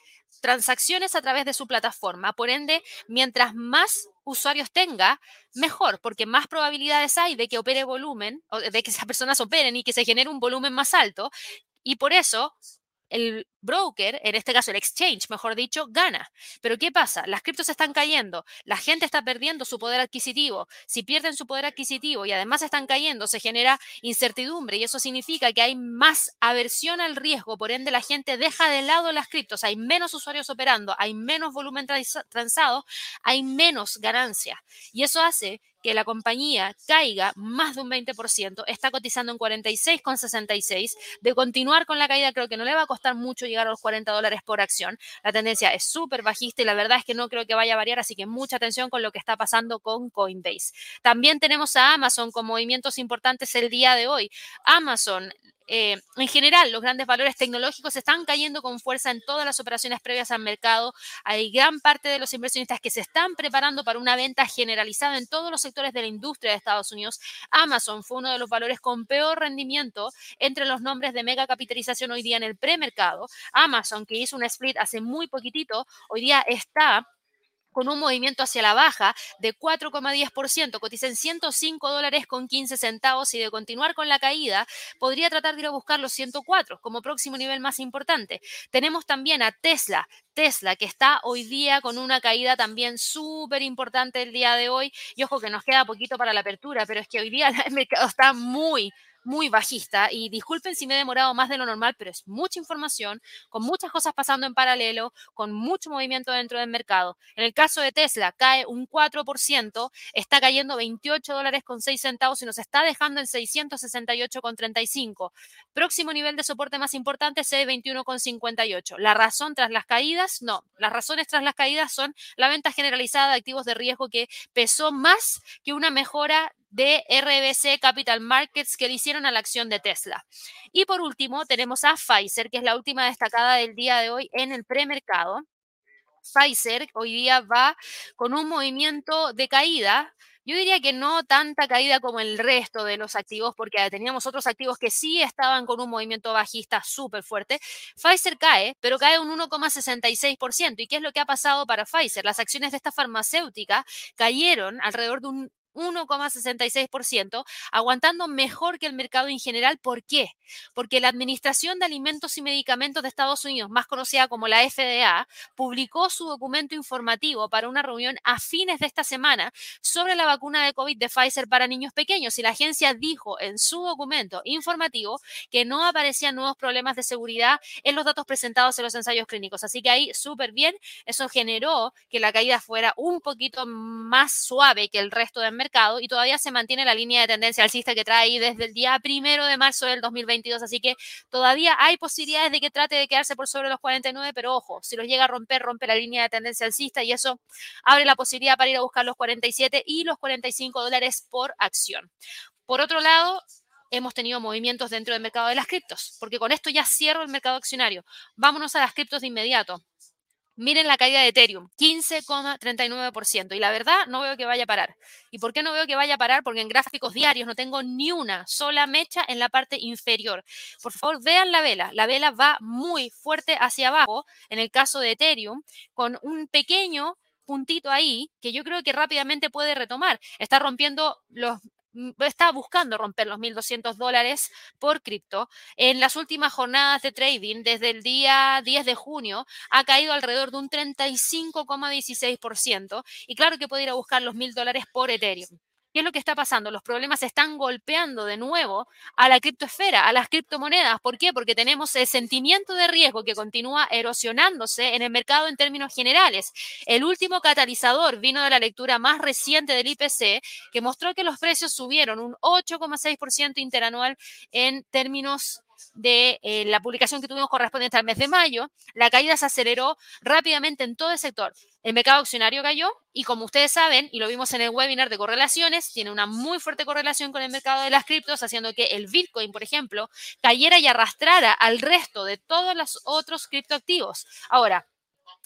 transacciones a través de su plataforma. Por ende, mientras más usuarios tenga, mejor, porque más probabilidades hay de que opere volumen, de que esas personas operen y que se genere un volumen más alto. Y por eso el broker, en este caso el exchange, mejor dicho, gana. Pero ¿qué pasa? Las criptos están cayendo, la gente está perdiendo su poder adquisitivo. Si pierden su poder adquisitivo y además están cayendo, se genera incertidumbre y eso significa que hay más aversión al riesgo, por ende la gente deja de lado las criptos, hay menos usuarios operando, hay menos volumen transado, hay menos ganancia. Y eso hace que la compañía caiga más de un 20%, está cotizando en 46,66. De continuar con la caída, creo que no le va a costar mucho llegar a los 40 dólares por acción. La tendencia es súper bajista y la verdad es que no creo que vaya a variar, así que mucha atención con lo que está pasando con Coinbase. También tenemos a Amazon con movimientos importantes el día de hoy. Amazon eh, en general, los grandes valores tecnológicos están cayendo con fuerza en todas las operaciones previas al mercado. Hay gran parte de los inversionistas que se están preparando para una venta generalizada en todos los sectores de la industria de Estados Unidos. Amazon fue uno de los valores con peor rendimiento entre los nombres de mega capitalización hoy día en el premercado. Amazon, que hizo un split hace muy poquitito, hoy día está con un movimiento hacia la baja de 4,10%, cotiza en 105 dólares con 15 centavos y de continuar con la caída, podría tratar de ir a buscar los 104 como próximo nivel más importante. Tenemos también a Tesla, Tesla, que está hoy día con una caída también súper importante el día de hoy. Y ojo que nos queda poquito para la apertura, pero es que hoy día el mercado está muy, muy bajista y disculpen si me he demorado más de lo normal, pero es mucha información, con muchas cosas pasando en paralelo, con mucho movimiento dentro del mercado. En el caso de Tesla, cae un 4%, está cayendo 28 dólares con 6 centavos y nos está dejando en 668 con 35. Próximo nivel de soporte más importante, C21 con 58. La razón tras las caídas, no. Las razones tras las caídas son la venta generalizada de activos de riesgo que pesó más que una mejora de RBC Capital Markets que le hicieron a la acción de Tesla. Y por último, tenemos a Pfizer, que es la última destacada del día de hoy en el premercado. Pfizer hoy día va con un movimiento de caída. Yo diría que no tanta caída como el resto de los activos, porque teníamos otros activos que sí estaban con un movimiento bajista súper fuerte. Pfizer cae, pero cae un 1,66%. ¿Y qué es lo que ha pasado para Pfizer? Las acciones de esta farmacéutica cayeron alrededor de un 1,66%, aguantando mejor que el mercado en general. ¿Por qué? Porque la Administración de Alimentos y Medicamentos de Estados Unidos, más conocida como la FDA, publicó su documento informativo para una reunión a fines de esta semana sobre la vacuna de COVID de Pfizer para niños pequeños y la agencia dijo en su documento informativo que no aparecían nuevos problemas de seguridad en los datos presentados en los ensayos clínicos. Así que ahí súper bien, eso generó que la caída fuera un poquito más suave que el resto del mercado y todavía se mantiene la línea de tendencia alcista que trae desde el día primero de marzo del 2022. Así que todavía hay posibilidades de que trate de quedarse por sobre los 49, pero ojo, si los llega a romper, rompe la línea de tendencia alcista y eso abre la posibilidad para ir a buscar los 47 y los 45 dólares por acción. Por otro lado, hemos tenido movimientos dentro del mercado de las criptos, porque con esto ya cierro el mercado accionario. Vámonos a las criptos de inmediato. Miren la caída de Ethereum, 15,39%. Y la verdad, no veo que vaya a parar. ¿Y por qué no veo que vaya a parar? Porque en gráficos diarios no tengo ni una sola mecha en la parte inferior. Por favor, vean la vela. La vela va muy fuerte hacia abajo, en el caso de Ethereum, con un pequeño puntito ahí que yo creo que rápidamente puede retomar. Está rompiendo los Está buscando romper los 1.200 dólares por cripto. En las últimas jornadas de trading, desde el día 10 de junio, ha caído alrededor de un 35,16%. Y claro que puede ir a buscar los 1.000 dólares por Ethereum. ¿Qué es lo que está pasando? Los problemas están golpeando de nuevo a la criptoesfera, a las criptomonedas. ¿Por qué? Porque tenemos el sentimiento de riesgo que continúa erosionándose en el mercado en términos generales. El último catalizador vino de la lectura más reciente del IPC, que mostró que los precios subieron un 8,6% interanual en términos de eh, la publicación que tuvimos correspondiente al mes de mayo, la caída se aceleró rápidamente en todo el sector. El mercado accionario cayó y como ustedes saben, y lo vimos en el webinar de correlaciones, tiene una muy fuerte correlación con el mercado de las criptos, haciendo que el Bitcoin, por ejemplo, cayera y arrastrara al resto de todos los otros criptoactivos. Ahora,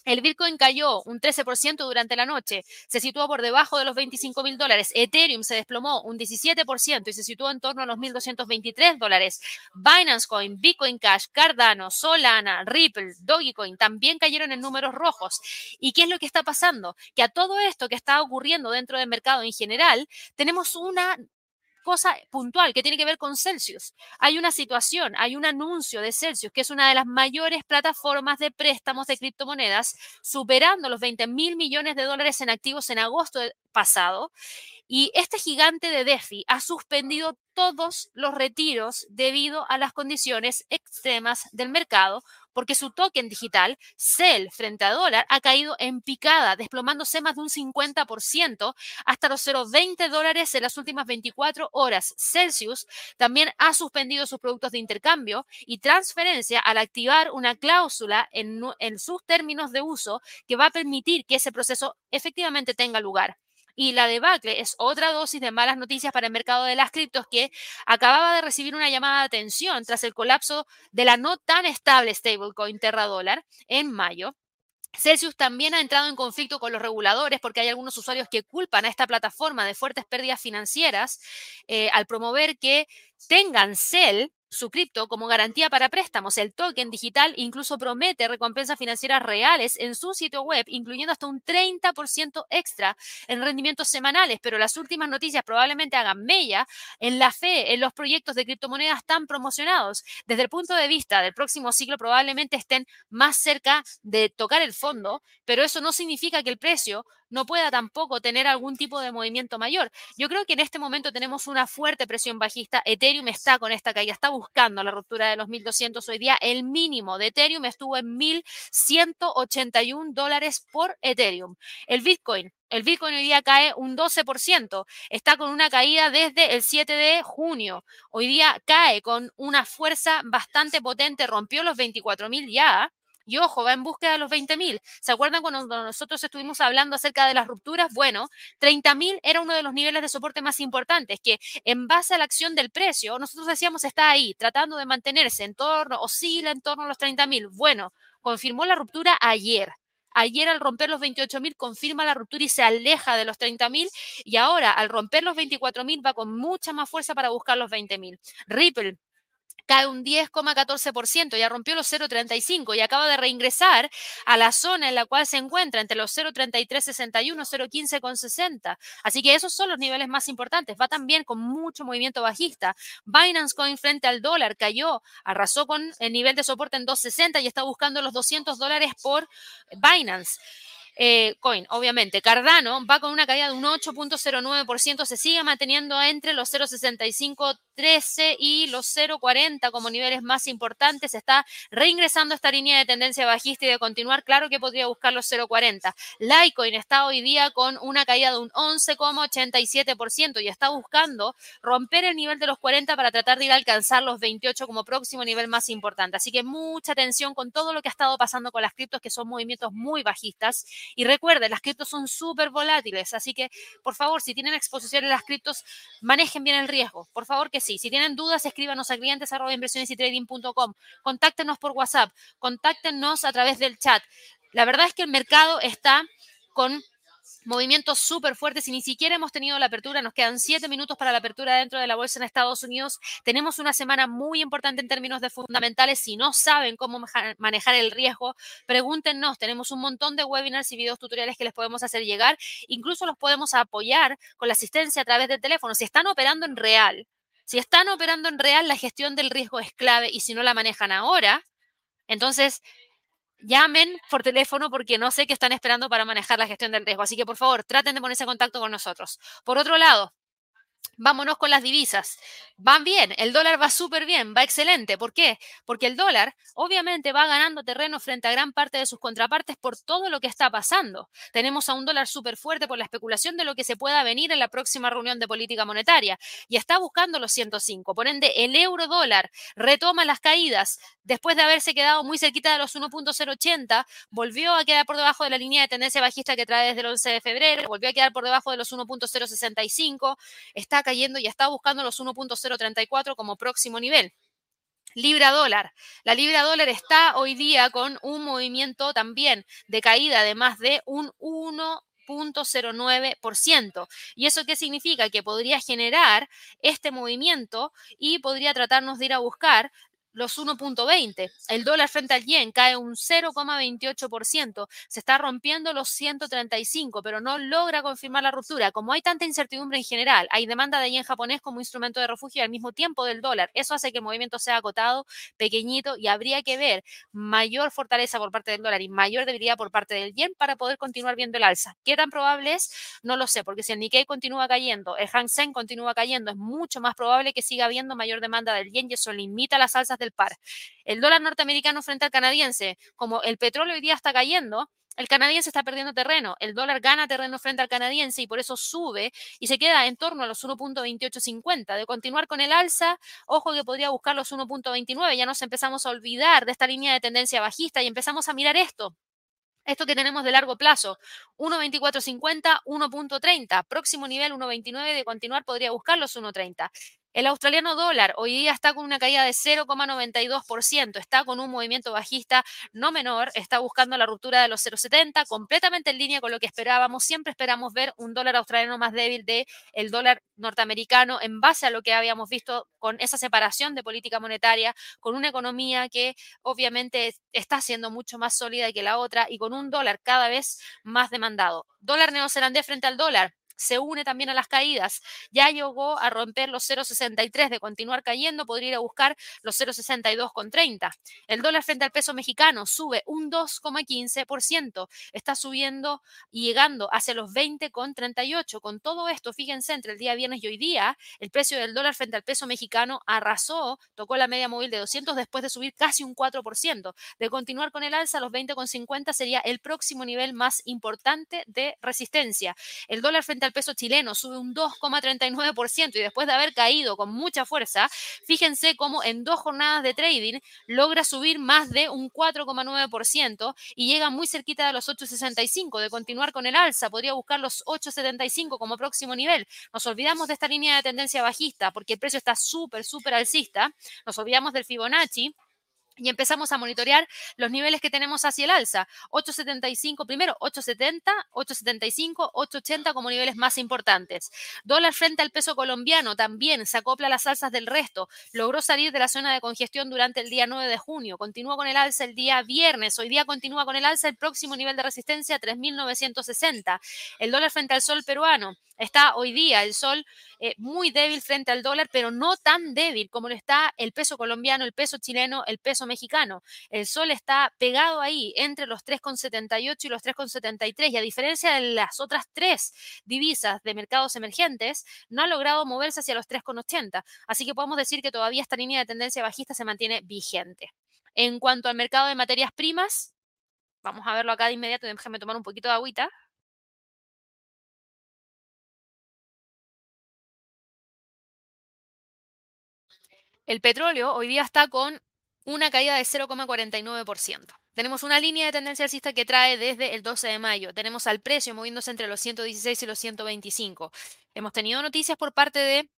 el Bitcoin cayó un 13% durante la noche, se situó por debajo de los 25 mil dólares. Ethereum se desplomó un 17% y se situó en torno a los 1.223 dólares. Binance Coin, Bitcoin Cash, Cardano, Solana, Ripple, Dogecoin también cayeron en números rojos. ¿Y qué es lo que está pasando? Que a todo esto que está ocurriendo dentro del mercado en general, tenemos una cosa puntual que tiene que ver con Celsius. Hay una situación, hay un anuncio de Celsius, que es una de las mayores plataformas de préstamos de criptomonedas, superando los 20 mil millones de dólares en activos en agosto pasado. Y este gigante de DeFi ha suspendido todos los retiros debido a las condiciones extremas del mercado, porque su token digital, CEL frente a dólar, ha caído en picada, desplomándose más de un 50% hasta los 0,20 dólares en las últimas 24 horas. Celsius también ha suspendido sus productos de intercambio y transferencia al activar una cláusula en, en sus términos de uso que va a permitir que ese proceso efectivamente tenga lugar. Y la debacle es otra dosis de malas noticias para el mercado de las criptos que acababa de recibir una llamada de atención tras el colapso de la no tan estable stablecoin Terra Dólar en mayo. Celsius también ha entrado en conflicto con los reguladores porque hay algunos usuarios que culpan a esta plataforma de fuertes pérdidas financieras eh, al promover que tengan CEL su cripto como garantía para préstamos. El token digital incluso promete recompensas financieras reales en su sitio web, incluyendo hasta un 30% extra en rendimientos semanales, pero las últimas noticias probablemente hagan mella en la fe en los proyectos de criptomonedas tan promocionados. Desde el punto de vista del próximo ciclo probablemente estén más cerca de tocar el fondo, pero eso no significa que el precio no pueda tampoco tener algún tipo de movimiento mayor. Yo creo que en este momento tenemos una fuerte presión bajista. Ethereum está con esta caída, está buscando la ruptura de los 1200 hoy día. El mínimo de Ethereum estuvo en 1181 dólares por Ethereum. El Bitcoin el Bitcoin hoy día cae un 12%, está con una caída desde el 7 de junio. Hoy día cae con una fuerza bastante potente, rompió los 24.000 ya. Y ojo, va en búsqueda de los 20.000. ¿Se acuerdan cuando nosotros estuvimos hablando acerca de las rupturas? Bueno, 30.000 era uno de los niveles de soporte más importantes, que en base a la acción del precio, nosotros decíamos está ahí, tratando de mantenerse en torno, oscila en torno a los 30.000. Bueno, confirmó la ruptura ayer. Ayer al romper los 28.000 confirma la ruptura y se aleja de los 30.000 y ahora al romper los 24.000 va con mucha más fuerza para buscar los 20.000. Ripple cae un 10,14%, ya rompió los 0,35 y acaba de reingresar a la zona en la cual se encuentra entre los 0,3361 y 0,15,60. Así que esos son los niveles más importantes. Va también con mucho movimiento bajista. Binance Coin frente al dólar cayó, arrasó con el nivel de soporte en 260 y está buscando los 200 dólares por Binance. Eh, coin, obviamente. Cardano va con una caída de un 8.09%, se sigue manteniendo entre los 0.6513 y los 0.40 como niveles más importantes. Está reingresando esta línea de tendencia bajista y de continuar, claro que podría buscar los 0.40. Litecoin está hoy día con una caída de un 11,87% y está buscando romper el nivel de los 40 para tratar de ir a alcanzar los 28 como próximo nivel más importante. Así que mucha atención con todo lo que ha estado pasando con las criptos, que son movimientos muy bajistas y recuerden, las criptos son súper volátiles, así que por favor, si tienen exposición en las criptos, manejen bien el riesgo. Por favor que sí. Si tienen dudas, escríbanos a clientes inversiones y trading.com. Contáctenos por WhatsApp, contáctenos a través del chat. La verdad es que el mercado está con movimientos súper fuertes y ni siquiera hemos tenido la apertura. Nos quedan siete minutos para la apertura dentro de la bolsa en Estados Unidos. Tenemos una semana muy importante en términos de fundamentales. Si no saben cómo manejar el riesgo, pregúntenos. Tenemos un montón de webinars y videos tutoriales que les podemos hacer llegar. Incluso los podemos apoyar con la asistencia a través del teléfono. Si están operando en real, si están operando en real, la gestión del riesgo es clave y si no la manejan ahora, entonces llamen por teléfono porque no sé qué están esperando para manejar la gestión del riesgo. Así que por favor, traten de ponerse en contacto con nosotros. Por otro lado, vámonos con las divisas. van bien, el dólar va súper bien, va excelente. ¿Por qué? Porque el dólar obviamente va ganando terreno frente a gran parte de sus contrapartes por todo lo que está pasando. Tenemos a un dólar súper fuerte por la especulación de lo que se pueda venir en la próxima reunión de política monetaria y está buscando los 105. Por ende, el euro dólar retoma las caídas después de haberse quedado muy cerquita de los 1.080, volvió a quedar por debajo de la línea de tendencia bajista que trae desde el 11 de febrero, volvió a quedar por debajo de los 1.065, está cayendo y está buscando los 1.0 34 como próximo nivel. Libra dólar. La libra dólar está hoy día con un movimiento también de caída de más de un 1.09%. ¿Y eso qué significa? Que podría generar este movimiento y podría tratarnos de ir a buscar los 1.20. El dólar frente al yen cae un 0,28%. Se está rompiendo los 135, pero no logra confirmar la ruptura. Como hay tanta incertidumbre en general, hay demanda de yen japonés como instrumento de refugio al mismo tiempo del dólar. Eso hace que el movimiento sea acotado, pequeñito y habría que ver mayor fortaleza por parte del dólar y mayor debilidad por parte del yen para poder continuar viendo el alza. ¿Qué tan probable es? No lo sé, porque si el Nikkei continúa cayendo, el Hang Seng continúa cayendo, es mucho más probable que siga habiendo mayor demanda del yen y eso limita las alzas del par. El dólar norteamericano frente al canadiense, como el petróleo hoy día está cayendo, el canadiense está perdiendo terreno, el dólar gana terreno frente al canadiense y por eso sube y se queda en torno a los 1.2850. De continuar con el alza, ojo que podría buscar los 1.29, ya nos empezamos a olvidar de esta línea de tendencia bajista y empezamos a mirar esto. Esto que tenemos de largo plazo, 1.2450, 1.30, próximo nivel 1.29, de continuar podría buscar los 1.30. El australiano dólar hoy día está con una caída de 0,92%, está con un movimiento bajista no menor, está buscando la ruptura de los 0,70, completamente en línea con lo que esperábamos. Siempre esperamos ver un dólar australiano más débil del el dólar norteamericano en base a lo que habíamos visto con esa separación de política monetaria, con una economía que obviamente está siendo mucho más sólida que la otra y con un dólar cada vez más demandado. Dólar neozelandés frente al dólar se une también a las caídas. Ya llegó a romper los 0,63 de continuar cayendo, podría ir a buscar los 0,62 con 30. El dólar frente al peso mexicano sube un 2,15%, está subiendo y llegando hacia los 20,38. Con todo esto, fíjense, entre el día viernes y hoy día, el precio del dólar frente al peso mexicano arrasó, tocó la media móvil de 200 después de subir casi un 4%. De continuar con el alza, los 20,50 sería el próximo nivel más importante de resistencia. El dólar frente al peso chileno sube un 2,39% y después de haber caído con mucha fuerza, fíjense cómo en dos jornadas de trading logra subir más de un 4,9% y llega muy cerquita de los 8,65. De continuar con el alza, podría buscar los 8,75 como próximo nivel. Nos olvidamos de esta línea de tendencia bajista porque el precio está súper, súper alcista. Nos olvidamos del Fibonacci y empezamos a monitorear los niveles que tenemos hacia el alza. 8.75 primero, 8.70, 8.75, 8.80 como niveles más importantes. Dólar frente al peso colombiano también se acopla a las alzas del resto. Logró salir de la zona de congestión durante el día 9 de junio. Continúa con el alza el día viernes. Hoy día continúa con el alza el próximo nivel de resistencia 3.960. El dólar frente al sol peruano Está hoy día el sol eh, muy débil frente al dólar, pero no tan débil como lo está el peso colombiano, el peso chileno, el peso mexicano. El sol está pegado ahí entre los 3,78 y los 3,73 y a diferencia de las otras tres divisas de mercados emergentes, no ha logrado moverse hacia los 3,80. Así que podemos decir que todavía esta línea de tendencia bajista se mantiene vigente. En cuanto al mercado de materias primas, vamos a verlo acá de inmediato, déjame tomar un poquito de agüita. El petróleo hoy día está con una caída de 0,49%. Tenemos una línea de tendencia alcista que trae desde el 12 de mayo. Tenemos al precio moviéndose entre los 116 y los 125. Hemos tenido noticias por parte de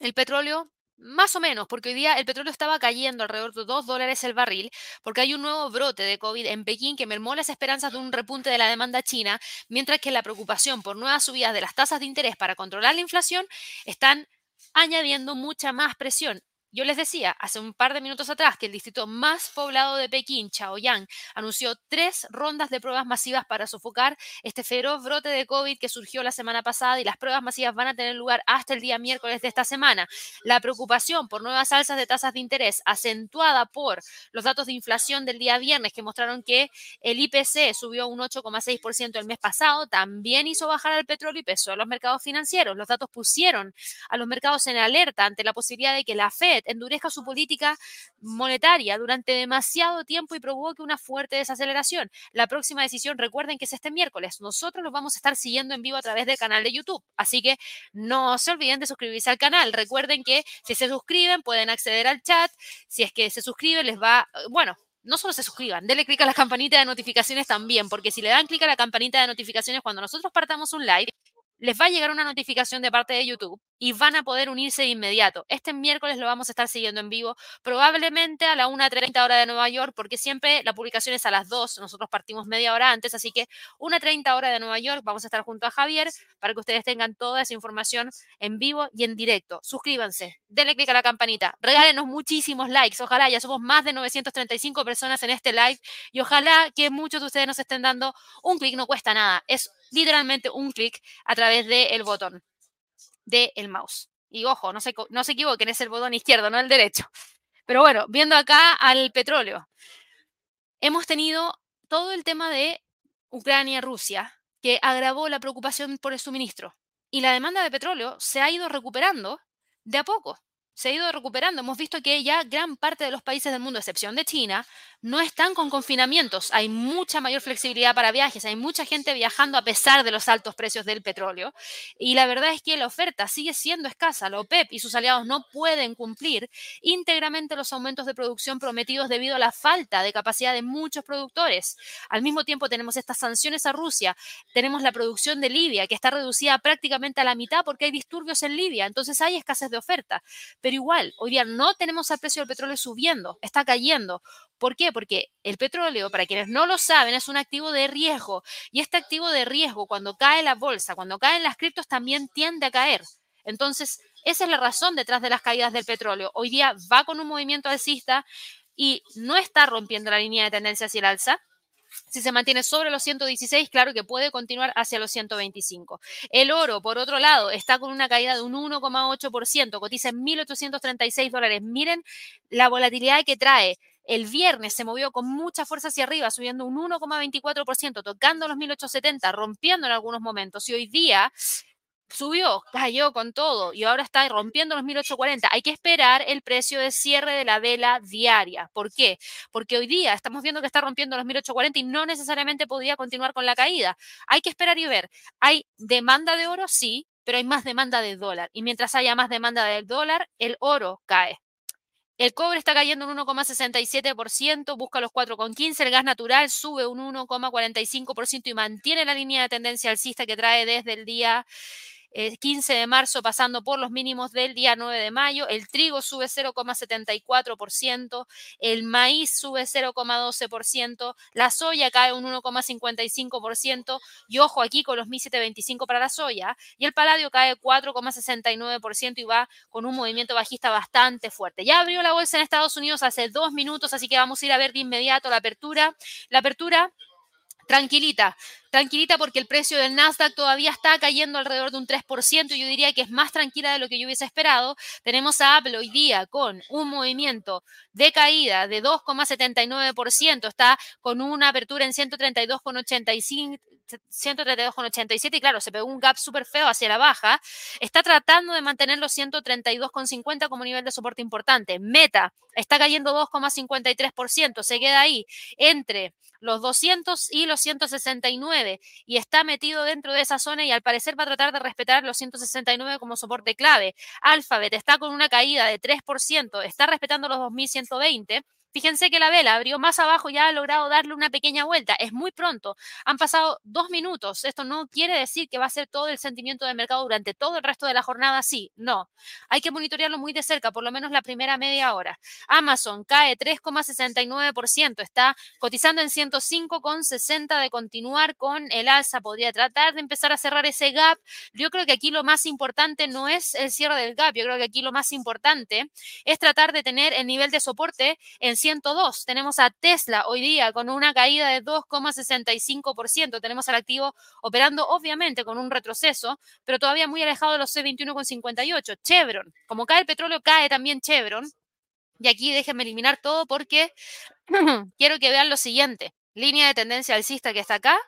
el petróleo más o menos, porque hoy día el petróleo estaba cayendo alrededor de 2 dólares el barril, porque hay un nuevo brote de COVID en Pekín que mermó las esperanzas de un repunte de la demanda china, mientras que la preocupación por nuevas subidas de las tasas de interés para controlar la inflación están añadiendo mucha más presión yo les decía hace un par de minutos atrás que el distrito más poblado de Pekín, Chaoyang, anunció tres rondas de pruebas masivas para sofocar este feroz brote de COVID que surgió la semana pasada y las pruebas masivas van a tener lugar hasta el día miércoles de esta semana. La preocupación por nuevas alzas de tasas de interés acentuada por los datos de inflación del día viernes que mostraron que el IPC subió un 8,6% el mes pasado, también hizo bajar al petróleo y pesó a los mercados financieros. Los datos pusieron a los mercados en alerta ante la posibilidad de que la Fed endurezca su política monetaria durante demasiado tiempo y provoque una fuerte desaceleración. La próxima decisión, recuerden que es este miércoles. Nosotros los vamos a estar siguiendo en vivo a través del canal de YouTube. Así que no se olviden de suscribirse al canal. Recuerden que si se suscriben pueden acceder al chat. Si es que se suscriben les va, bueno, no solo se suscriban, denle clic a la campanita de notificaciones también, porque si le dan clic a la campanita de notificaciones cuando nosotros partamos un live, les va a llegar una notificación de parte de YouTube y van a poder unirse de inmediato. Este miércoles lo vamos a estar siguiendo en vivo, probablemente a la 1.30 hora de Nueva York, porque siempre la publicación es a las 2, nosotros partimos media hora antes, así que 1.30 hora de Nueva York, vamos a estar junto a Javier para que ustedes tengan toda esa información en vivo y en directo. Suscríbanse, denle clic a la campanita, regálenos muchísimos likes, ojalá ya somos más de 935 personas en este live y ojalá que muchos de ustedes nos estén dando un clic, no cuesta nada, es literalmente un clic a través del botón del mouse. Y ojo, no se, no se equivoquen, es el botón izquierdo, no el derecho. Pero bueno, viendo acá al petróleo, hemos tenido todo el tema de Ucrania-Rusia que agravó la preocupación por el suministro. Y la demanda de petróleo se ha ido recuperando de a poco se ha ido recuperando. Hemos visto que ya gran parte de los países del mundo, excepción de China, no están con confinamientos. Hay mucha mayor flexibilidad para viajes, hay mucha gente viajando a pesar de los altos precios del petróleo. Y la verdad es que la oferta sigue siendo escasa. La OPEP y sus aliados no pueden cumplir íntegramente los aumentos de producción prometidos debido a la falta de capacidad de muchos productores. Al mismo tiempo tenemos estas sanciones a Rusia, tenemos la producción de Libia, que está reducida prácticamente a la mitad porque hay disturbios en Libia, entonces hay escasez de oferta. Pero igual, hoy día no tenemos el precio del petróleo subiendo, está cayendo. ¿Por qué? Porque el petróleo, para quienes no lo saben, es un activo de riesgo. Y este activo de riesgo, cuando cae la bolsa, cuando caen las criptos, también tiende a caer. Entonces, esa es la razón detrás de las caídas del petróleo. Hoy día va con un movimiento alcista y no está rompiendo la línea de tendencia hacia el alza, si se mantiene sobre los 116, claro que puede continuar hacia los 125. El oro, por otro lado, está con una caída de un 1,8%, cotiza en 1.836 dólares. Miren la volatilidad que trae. El viernes se movió con mucha fuerza hacia arriba, subiendo un 1,24%, tocando los 1870, rompiendo en algunos momentos. Y hoy día subió, cayó con todo y ahora está rompiendo los 1840. Hay que esperar el precio de cierre de la vela diaria. ¿Por qué? Porque hoy día estamos viendo que está rompiendo los 1840 y no necesariamente podría continuar con la caída. Hay que esperar y ver. ¿Hay demanda de oro? Sí, pero hay más demanda de dólar. Y mientras haya más demanda del dólar, el oro cae. El cobre está cayendo un 1,67%, busca los 4,15%. El gas natural sube un 1,45% y mantiene la línea de tendencia alcista que trae desde el día 15 de marzo pasando por los mínimos del día 9 de mayo, el trigo sube 0,74%, el maíz sube 0,12%, la soya cae un 1,55% y ojo aquí con los 1.725 para la soya y el paladio cae 4,69% y va con un movimiento bajista bastante fuerte. Ya abrió la bolsa en Estados Unidos hace dos minutos, así que vamos a ir a ver de inmediato la apertura. La apertura tranquilita, tranquilita porque el precio del Nasdaq todavía está cayendo alrededor de un 3%, yo diría que es más tranquila de lo que yo hubiese esperado. Tenemos a Apple hoy día con un movimiento de caída de 2,79%, está con una apertura en 132,85 132,87 y claro, se pegó un gap súper feo hacia la baja, está tratando de mantener los 132,50 como nivel de soporte importante. Meta está cayendo 2,53%, se queda ahí entre los 200 y los 169 y está metido dentro de esa zona y al parecer va a tratar de respetar los 169 como soporte clave. Alphabet está con una caída de 3%, está respetando los 2120 Fíjense que la vela abrió más abajo, ya ha logrado darle una pequeña vuelta. Es muy pronto. Han pasado dos minutos. Esto no quiere decir que va a ser todo el sentimiento de mercado durante todo el resto de la jornada. Sí, no. Hay que monitorearlo muy de cerca, por lo menos la primera media hora. Amazon cae 3,69%. Está cotizando en 105,60 de continuar con el alza. Podría tratar de empezar a cerrar ese gap. Yo creo que aquí lo más importante no es el cierre del gap. Yo creo que aquí lo más importante es tratar de tener el nivel de soporte en 102. Tenemos a Tesla hoy día con una caída de 2,65%. Tenemos al activo operando obviamente con un retroceso, pero todavía muy alejado de los C21,58. Chevron, como cae el petróleo, cae también Chevron. Y aquí déjenme eliminar todo porque quiero que vean lo siguiente. Línea de tendencia alcista que está acá,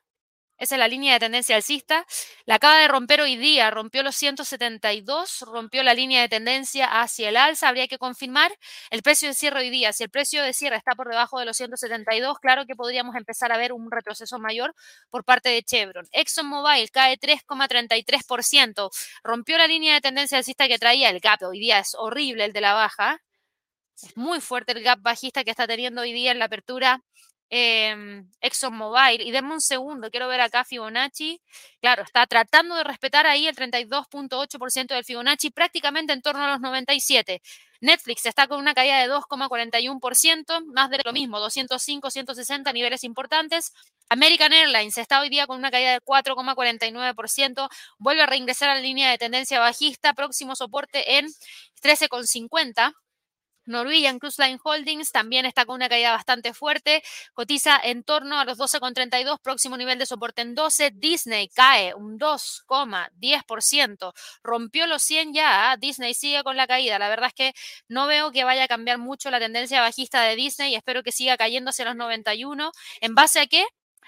esa es la línea de tendencia alcista. La acaba de romper hoy día, rompió los 172, rompió la línea de tendencia hacia el alza. Habría que confirmar el precio de cierre hoy día. Si el precio de cierre está por debajo de los 172, claro que podríamos empezar a ver un retroceso mayor por parte de Chevron. ExxonMobil cae 3,33%. Rompió la línea de tendencia alcista que traía el gap. Hoy día es horrible el de la baja. Es muy fuerte el gap bajista que está teniendo hoy día en la apertura eh, ExxonMobil. Y denme un segundo, quiero ver acá Fibonacci. Claro, está tratando de respetar ahí el 32.8% del Fibonacci, prácticamente en torno a los 97. Netflix está con una caída de 2,41%, más de lo mismo, 205, 160 niveles importantes. American Airlines está hoy día con una caída de 4,49%, vuelve a reingresar a la línea de tendencia bajista, próximo soporte en 13,50. Norwegian Cruise Line Holdings también está con una caída bastante fuerte, cotiza en torno a los 12,32, próximo nivel de soporte en 12. Disney cae un 2,10%, rompió los 100 ya, ¿ah? Disney sigue con la caída. La verdad es que no veo que vaya a cambiar mucho la tendencia bajista de Disney y espero que siga cayendo hacia los 91. ¿En base a qué?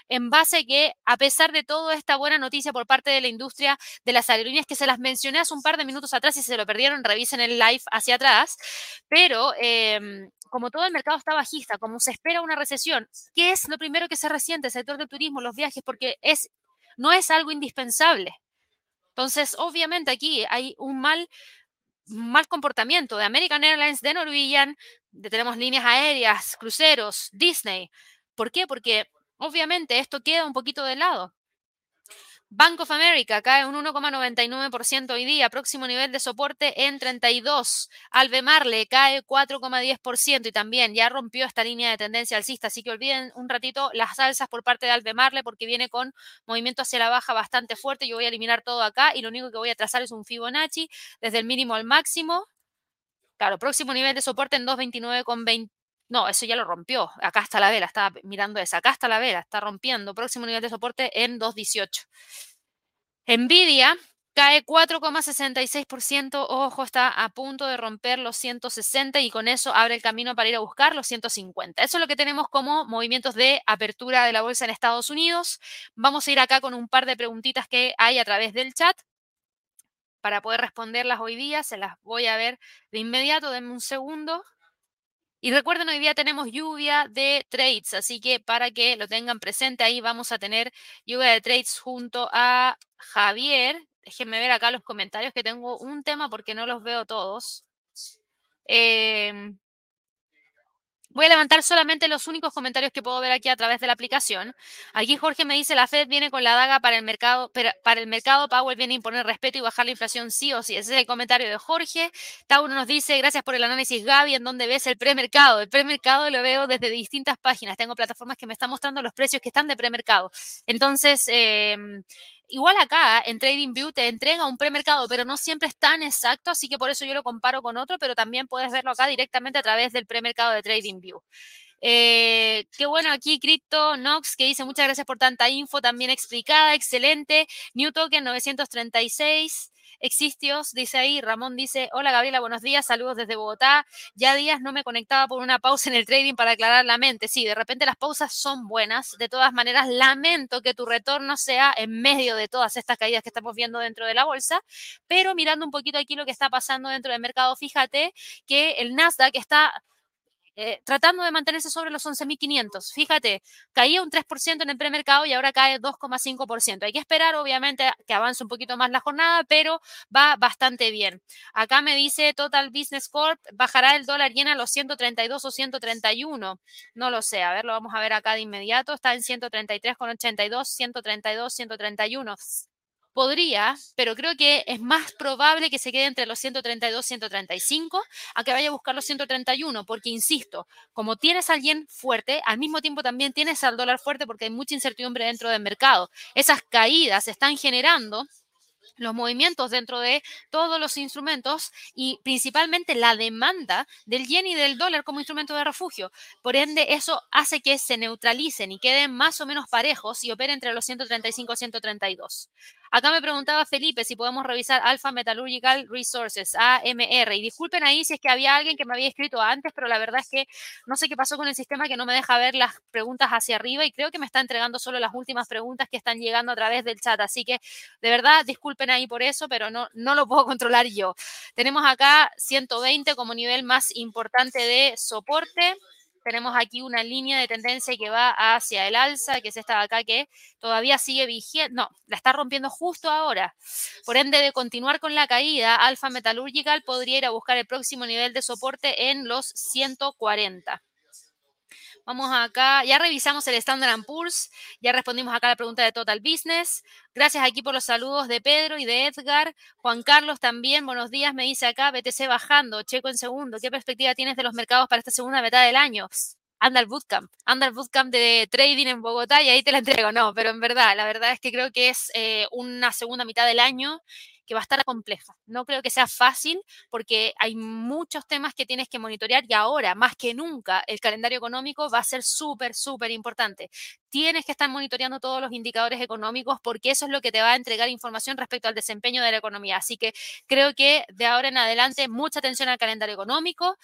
En base a que, a pesar de toda esta buena noticia por parte de la industria de las aerolíneas, que se las mencioné hace un par de minutos atrás y se lo perdieron, revisen el live hacia atrás, pero em, como todo el mercado está bajista, como se espera una recesión, ¿qué es lo primero que se resiente? El sector del turismo, los viajes, porque es, no es algo indispensable. Entonces, obviamente aquí hay un mal mal comportamiento de American Airlines, de Norwegian, tenemos líneas aéreas, cruceros, Disney. ¿Por qué? Porque Obviamente esto queda un poquito de lado. Bank of America cae un 1,99% hoy día, próximo nivel de soporte en 32. Albemarle cae 4,10% y también ya rompió esta línea de tendencia alcista, así que olviden un ratito las alzas por parte de Albemarle porque viene con movimiento hacia la baja bastante fuerte. Yo voy a eliminar todo acá y lo único que voy a trazar es un Fibonacci desde el mínimo al máximo. Claro, próximo nivel de soporte en 229,20 no, eso ya lo rompió. Acá está la vela, estaba mirando esa. Acá está la vela, está rompiendo. Próximo nivel de soporte en 2.18. Nvidia cae 4,66%. Ojo, está a punto de romper los 160 y con eso abre el camino para ir a buscar los 150. Eso es lo que tenemos como movimientos de apertura de la bolsa en Estados Unidos. Vamos a ir acá con un par de preguntitas que hay a través del chat para poder responderlas hoy día. Se las voy a ver de inmediato. Denme un segundo. Y recuerden, hoy día tenemos lluvia de trades, así que para que lo tengan presente, ahí vamos a tener lluvia de trades junto a Javier. Déjenme ver acá los comentarios que tengo un tema porque no los veo todos. Eh, Voy a levantar solamente los únicos comentarios que puedo ver aquí a través de la aplicación. Aquí Jorge me dice, la Fed viene con la daga para el mercado, para el mercado Powell viene a imponer respeto y bajar la inflación sí o sí. Ese es el comentario de Jorge. Tauro nos dice, gracias por el análisis Gaby, ¿en dónde ves el premercado? El premercado lo veo desde distintas páginas. Tengo plataformas que me están mostrando los precios que están de premercado. Entonces, eh, igual acá en TradingView te entrega un premercado, pero no siempre es tan exacto, así que por eso yo lo comparo con otro, pero también puedes verlo acá directamente a través del premercado de TradingView. Eh, qué bueno aquí, Crypto Nox, que dice muchas gracias por tanta info también explicada, excelente. New Token 936. Existios, dice ahí, Ramón dice, hola Gabriela, buenos días, saludos desde Bogotá. Ya días no me conectaba por una pausa en el trading para aclarar la mente. Sí, de repente las pausas son buenas. De todas maneras, lamento que tu retorno sea en medio de todas estas caídas que estamos viendo dentro de la bolsa, pero mirando un poquito aquí lo que está pasando dentro del mercado, fíjate que el Nasdaq está eh, tratando de mantenerse sobre los 11.500. Fíjate, caía un 3% en el premercado y ahora cae 2,5%. Hay que esperar, obviamente, que avance un poquito más la jornada, pero va bastante bien. Acá me dice Total Business Corp, bajará el dólar yen a los 132 o 131. No lo sé, a ver, lo vamos a ver acá de inmediato. Está en 133,82, 132, 131. Podría, pero creo que es más probable que se quede entre los 132 y 135 a que vaya a buscar los 131, porque insisto, como tienes a alguien fuerte, al mismo tiempo también tienes al dólar fuerte porque hay mucha incertidumbre dentro del mercado. Esas caídas están generando los movimientos dentro de todos los instrumentos y principalmente la demanda del yen y del dólar como instrumento de refugio. Por ende, eso hace que se neutralicen y queden más o menos parejos y operen entre los 135 y 132. Acá me preguntaba Felipe si podemos revisar Alpha Metallurgical Resources, AMR. Y disculpen ahí si es que había alguien que me había escrito antes, pero la verdad es que no sé qué pasó con el sistema que no me deja ver las preguntas hacia arriba y creo que me está entregando solo las últimas preguntas que están llegando a través del chat. Así que de verdad disculpen ahí por eso, pero no, no lo puedo controlar yo. Tenemos acá 120 como nivel más importante de soporte tenemos aquí una línea de tendencia que va hacia el alza, que es esta de acá que todavía sigue vigente, no, la está rompiendo justo ahora. Por ende, de continuar con la caída, Alfa Metallurgical podría ir a buscar el próximo nivel de soporte en los 140. Vamos acá, ya revisamos el Standard Poor's, ya respondimos acá la pregunta de Total Business. Gracias aquí por los saludos de Pedro y de Edgar. Juan Carlos también, buenos días, me dice acá, BTC bajando, checo en segundo. ¿Qué perspectiva tienes de los mercados para esta segunda mitad del año? anda al bootcamp, anda al bootcamp de trading en Bogotá y ahí te la entrego. No, pero en verdad, la verdad es que creo que es eh, una segunda mitad del año que va a estar compleja. No creo que sea fácil porque hay muchos temas que tienes que monitorear y ahora, más que nunca, el calendario económico va a ser súper, súper importante. Tienes que estar monitoreando todos los indicadores económicos porque eso es lo que te va a entregar información respecto al desempeño de la economía. Así que creo que de ahora en adelante mucha atención al calendario económico.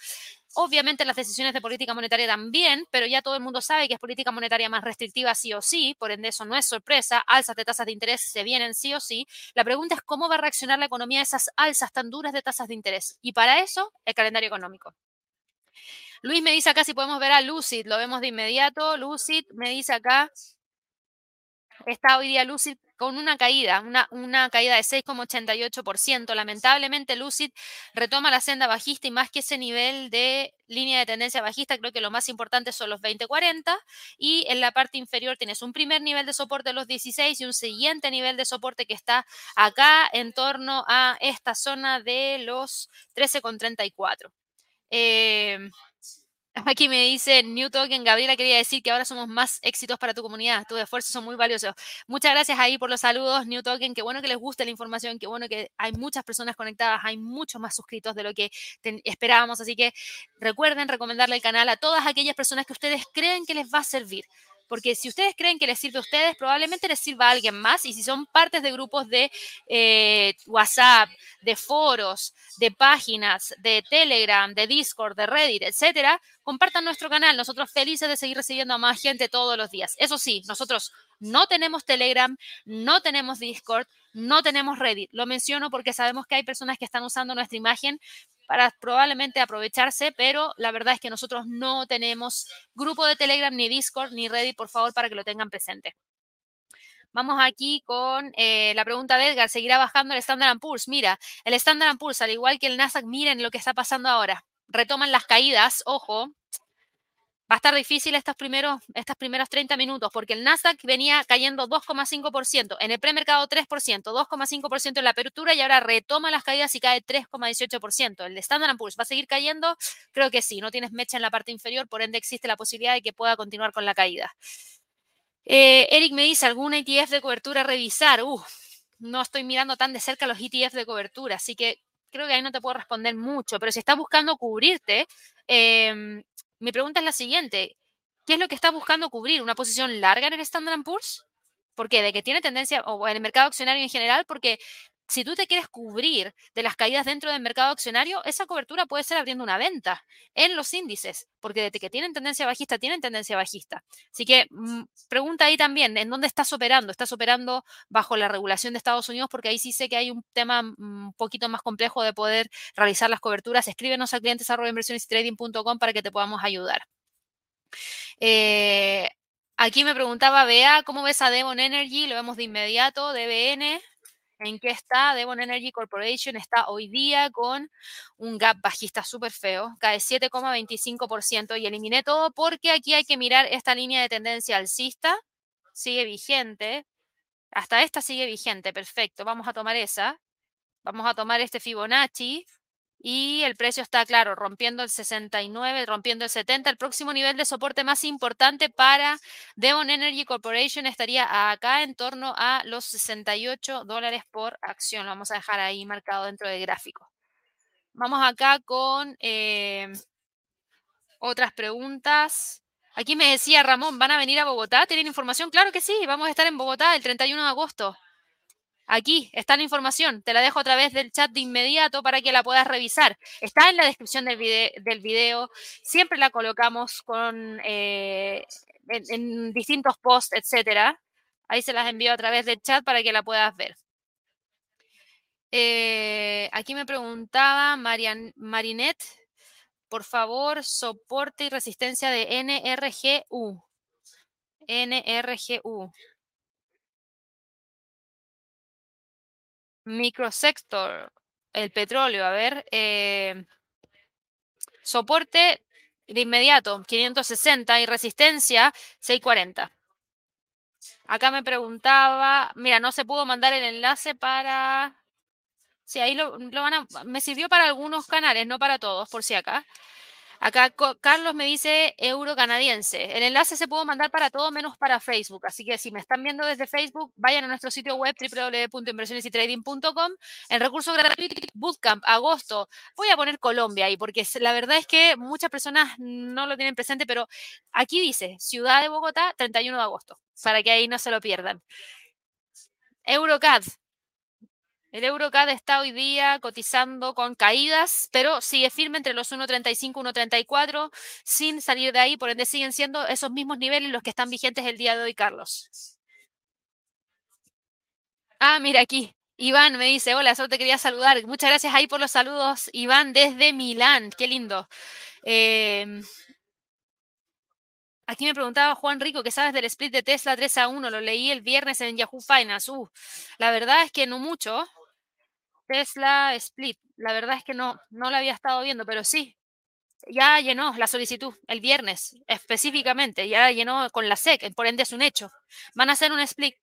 Obviamente las decisiones de política monetaria también, pero ya todo el mundo sabe que es política monetaria más restrictiva sí o sí, por ende eso no es sorpresa, alzas de tasas de interés se vienen sí o sí. La pregunta es cómo va a reaccionar la economía a esas alzas tan duras de tasas de interés. Y para eso, el calendario económico. Luis me dice acá si podemos ver a Lucid, lo vemos de inmediato. Lucid me dice acá, está hoy día Lucid con una caída, una, caída de 6,88%. Lamentablemente, Lucid retoma la senda bajista y más que ese nivel de línea de tendencia bajista, creo que lo más importante son los 20-40 y en la parte inferior tienes un primer nivel de soporte de los 16 y un siguiente nivel de soporte que está acá en torno a esta zona de los 13,34. Eh, Aquí me dice New Token, Gabriela quería decir que ahora somos más éxitos para tu comunidad. Tus esfuerzos son muy valiosos. Muchas gracias ahí por los saludos, New Token. Qué bueno que les guste la información, qué bueno que hay muchas personas conectadas, hay muchos más suscritos de lo que esperábamos. Así que recuerden recomendarle el canal a todas aquellas personas que ustedes creen que les va a servir porque si ustedes creen que les sirve a ustedes, probablemente les sirva a alguien más, y si son partes de grupos de eh, WhatsApp, de foros, de páginas, de Telegram, de Discord, de Reddit, etcétera, compartan nuestro canal. Nosotros felices de seguir recibiendo a más gente todos los días. Eso sí, nosotros no tenemos Telegram, no tenemos Discord, no tenemos Reddit. Lo menciono porque sabemos que hay personas que están usando nuestra imagen para probablemente aprovecharse, pero la verdad es que nosotros no tenemos grupo de Telegram, ni Discord, ni Reddit, por favor, para que lo tengan presente. Vamos aquí con eh, la pregunta de Edgar. ¿Seguirá bajando el Standard Poor's? Mira, el Standard Poor's, al igual que el Nasdaq, miren lo que está pasando ahora. Retoman las caídas, ojo, va a estar difícil estos primeros, estos primeros 30 minutos porque el Nasdaq venía cayendo 2,5%, en el premercado 3%, 2,5% en la apertura y ahora retoma las caídas y cae 3,18%. El Standard Poor's va a seguir cayendo, creo que sí, no tienes mecha en la parte inferior, por ende existe la posibilidad de que pueda continuar con la caída. Eh, Eric me dice, ¿algún ETF de cobertura revisar? Uh, no estoy mirando tan de cerca los ETF de cobertura, así que creo que ahí no te puedo responder mucho, pero si estás buscando cubrirte, eh, mi pregunta es la siguiente. ¿Qué es lo que está buscando cubrir? ¿Una posición larga en el Standard Poor's? ¿Por qué? ¿De que tiene tendencia, o en el mercado accionario en general? Porque si tú te quieres cubrir de las caídas dentro del mercado accionario, esa cobertura puede ser abriendo una venta en los índices, porque desde que tienen tendencia bajista, tienen tendencia bajista. Así que mm, pregunta ahí también, ¿en dónde estás operando? ¿Estás operando bajo la regulación de Estados Unidos? Porque ahí sí sé que hay un tema mm, un poquito más complejo de poder realizar las coberturas. Escríbenos a clientes para que te podamos ayudar. Eh, aquí me preguntaba Bea, ¿cómo ves a Devon Energy? Lo vemos de inmediato, DBN. ¿En qué está? Devon Energy Corporation está hoy día con un gap bajista súper feo, cae 7,25% y eliminé todo porque aquí hay que mirar esta línea de tendencia alcista, sigue vigente, hasta esta sigue vigente, perfecto, vamos a tomar esa, vamos a tomar este Fibonacci, y el precio está, claro, rompiendo el 69, rompiendo el 70. El próximo nivel de soporte más importante para Devon Energy Corporation estaría acá en torno a los 68 dólares por acción. Lo vamos a dejar ahí marcado dentro del gráfico. Vamos acá con eh, otras preguntas. Aquí me decía Ramón, ¿van a venir a Bogotá? ¿Tienen información? Claro que sí, vamos a estar en Bogotá el 31 de agosto. Aquí está la información, te la dejo a través del chat de inmediato para que la puedas revisar. Está en la descripción del, video, siempre la colocamos con, eh, en, distintos posts, etcétera. Ahí se las envío a través del chat para que la puedas ver. Eh, aquí me preguntaba Marian, Marinette, por favor, soporte y resistencia de NRGU. NRGU. Microsector, el petróleo, a ver, eh, soporte de inmediato, 560 y resistencia, 640. Acá me preguntaba, mira, no se pudo mandar el enlace para... Sí, ahí lo, lo van a... Me sirvió para algunos canales, no para todos, por si acá. Acá Carlos me dice euro canadiense. El enlace se puede mandar para todo menos para Facebook. Así que si me están viendo desde Facebook, vayan a nuestro sitio web www.inversionesytrading.com. En recurso gratuito Bootcamp, agosto. Voy a poner Colombia ahí porque la verdad es que muchas personas no lo tienen presente, pero aquí dice Ciudad de Bogotá, 31 de agosto, para que ahí no se lo pierdan. Eurocad, el EuroCAD está hoy día cotizando con caídas, pero sigue firme entre los 1.35 y 1.34 sin salir de ahí, por ende siguen siendo esos mismos niveles los que están vigentes el día de hoy, Carlos. Ah, mira aquí. Iván me dice, hola, solo te quería saludar. Muchas gracias ahí por los saludos, Iván, desde Milán. Qué lindo. Em, aquí me preguntaba Juan Rico, ¿qué sabes del split de Tesla 3 a 1? Lo leí el viernes en Yahoo Finance. Uh, la verdad es que no mucho. Tesla Split. La verdad es que no, no la había estado viendo, pero sí, ya llenó la solicitud el viernes específicamente, ya llenó con la SEC, por ende es un hecho. Van a hacer un split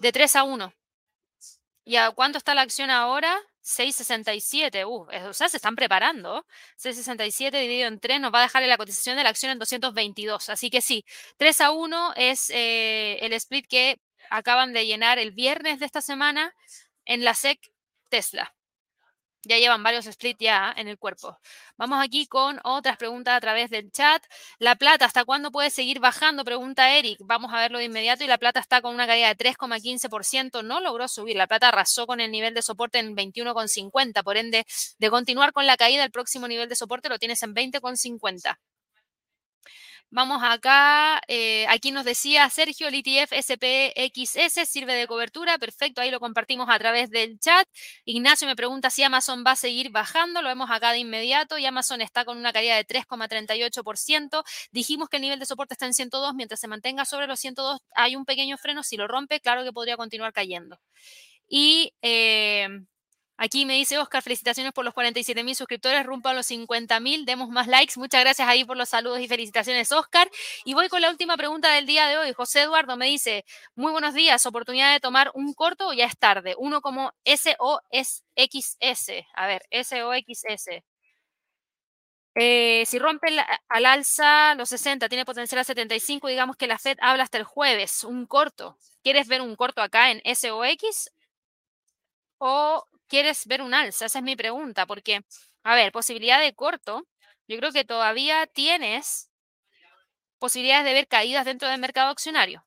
de 3 a 1. ¿Y a cuánto está la acción ahora? 6.67. Uh, o sea, se están preparando. 6.67 dividido en 3 nos va a dejar la cotización de la acción en 222. Así que sí, 3 a 1 es eh, el split que acaban de llenar el viernes de esta semana en la SEC Tesla. Ya llevan varios splits ya en el cuerpo. Vamos aquí con otras preguntas a través del chat. La plata, ¿hasta cuándo puede seguir bajando? Pregunta Eric. Vamos a verlo de inmediato. Y la plata está con una caída de 3,15%. No logró subir. La plata arrasó con el nivel de soporte en 21,50. Por ende, de continuar con la caída, el próximo nivel de soporte lo tienes en 20,50. Vamos acá, eh, aquí nos decía Sergio, el ETF SPXS sirve de cobertura, perfecto, ahí lo compartimos a través del chat. Ignacio me pregunta si Amazon va a seguir bajando, lo vemos acá de inmediato y Amazon está con una caída de 3,38%. Dijimos que el nivel de soporte está en 102, mientras se mantenga sobre los 102 hay un pequeño freno, si lo rompe, claro que podría continuar cayendo. Y eh, Aquí me dice Oscar, felicitaciones por los 47 mil suscriptores, rumbo a los 50 mil, demos más likes. Muchas gracias ahí por los saludos y felicitaciones, Oscar. Y voy con la última pregunta del día de hoy. José Eduardo me dice, muy buenos días, oportunidad de tomar un corto o ya es tarde. Uno como SOXS. A ver, SOXS. Eh, si rompe al alza los 60, tiene potencial a 75, digamos que la Fed habla hasta el jueves, un corto. ¿Quieres ver un corto acá en SOX? ¿O quieres ver un alza? Esa es mi pregunta, porque, a ver, posibilidad de corto, yo creo que todavía tienes posibilidades de ver caídas dentro del mercado accionario.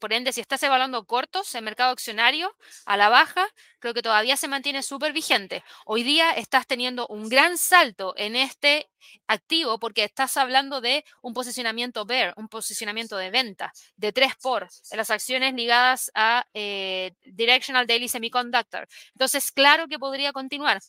Por ende, si estás evaluando cortos en mercado accionario a la baja, creo que todavía se mantiene súper vigente. Hoy día estás teniendo un gran salto en este activo porque estás hablando de un posicionamiento bear, un posicionamiento de venta de 3 por las acciones ligadas a eh, Directional Daily Semiconductor. Entonces, claro que podría continuar.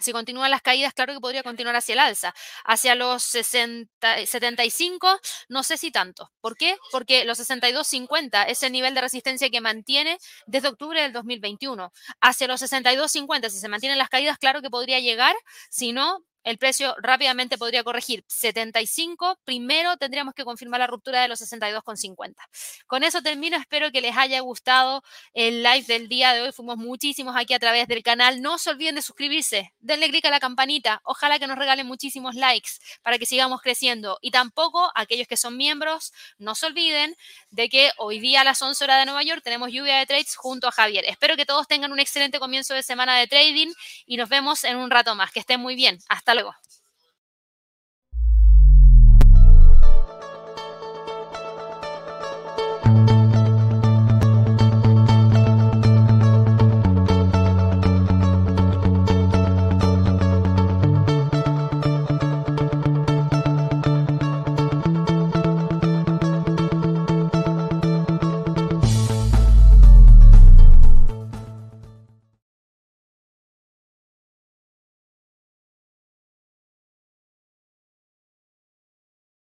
Si continúan las caídas, claro que podría continuar hacia el alza. Hacia los 60, 75, no sé si tanto. ¿Por qué? Porque los 62.50 es el nivel de resistencia que mantiene desde octubre del 2021. Hacia los 62.50, si se mantienen las caídas, claro que podría llegar. Si no, el precio rápidamente podría corregir 75. Primero tendríamos que confirmar la ruptura de los 62,50. Con eso termino. Espero que les haya gustado el live del día de hoy. Fuimos muchísimos aquí a través del canal. No se olviden de suscribirse. Denle clic a la campanita. Ojalá que nos regalen muchísimos likes para que sigamos creciendo. Y tampoco aquellos que son miembros, no se olviden de que hoy día a las 11 horas de Nueva York tenemos lluvia de trades junto a Javier. Espero que todos tengan un excelente comienzo de semana de trading y nos vemos en un rato más. Que estén muy bien. Hasta luego. Thank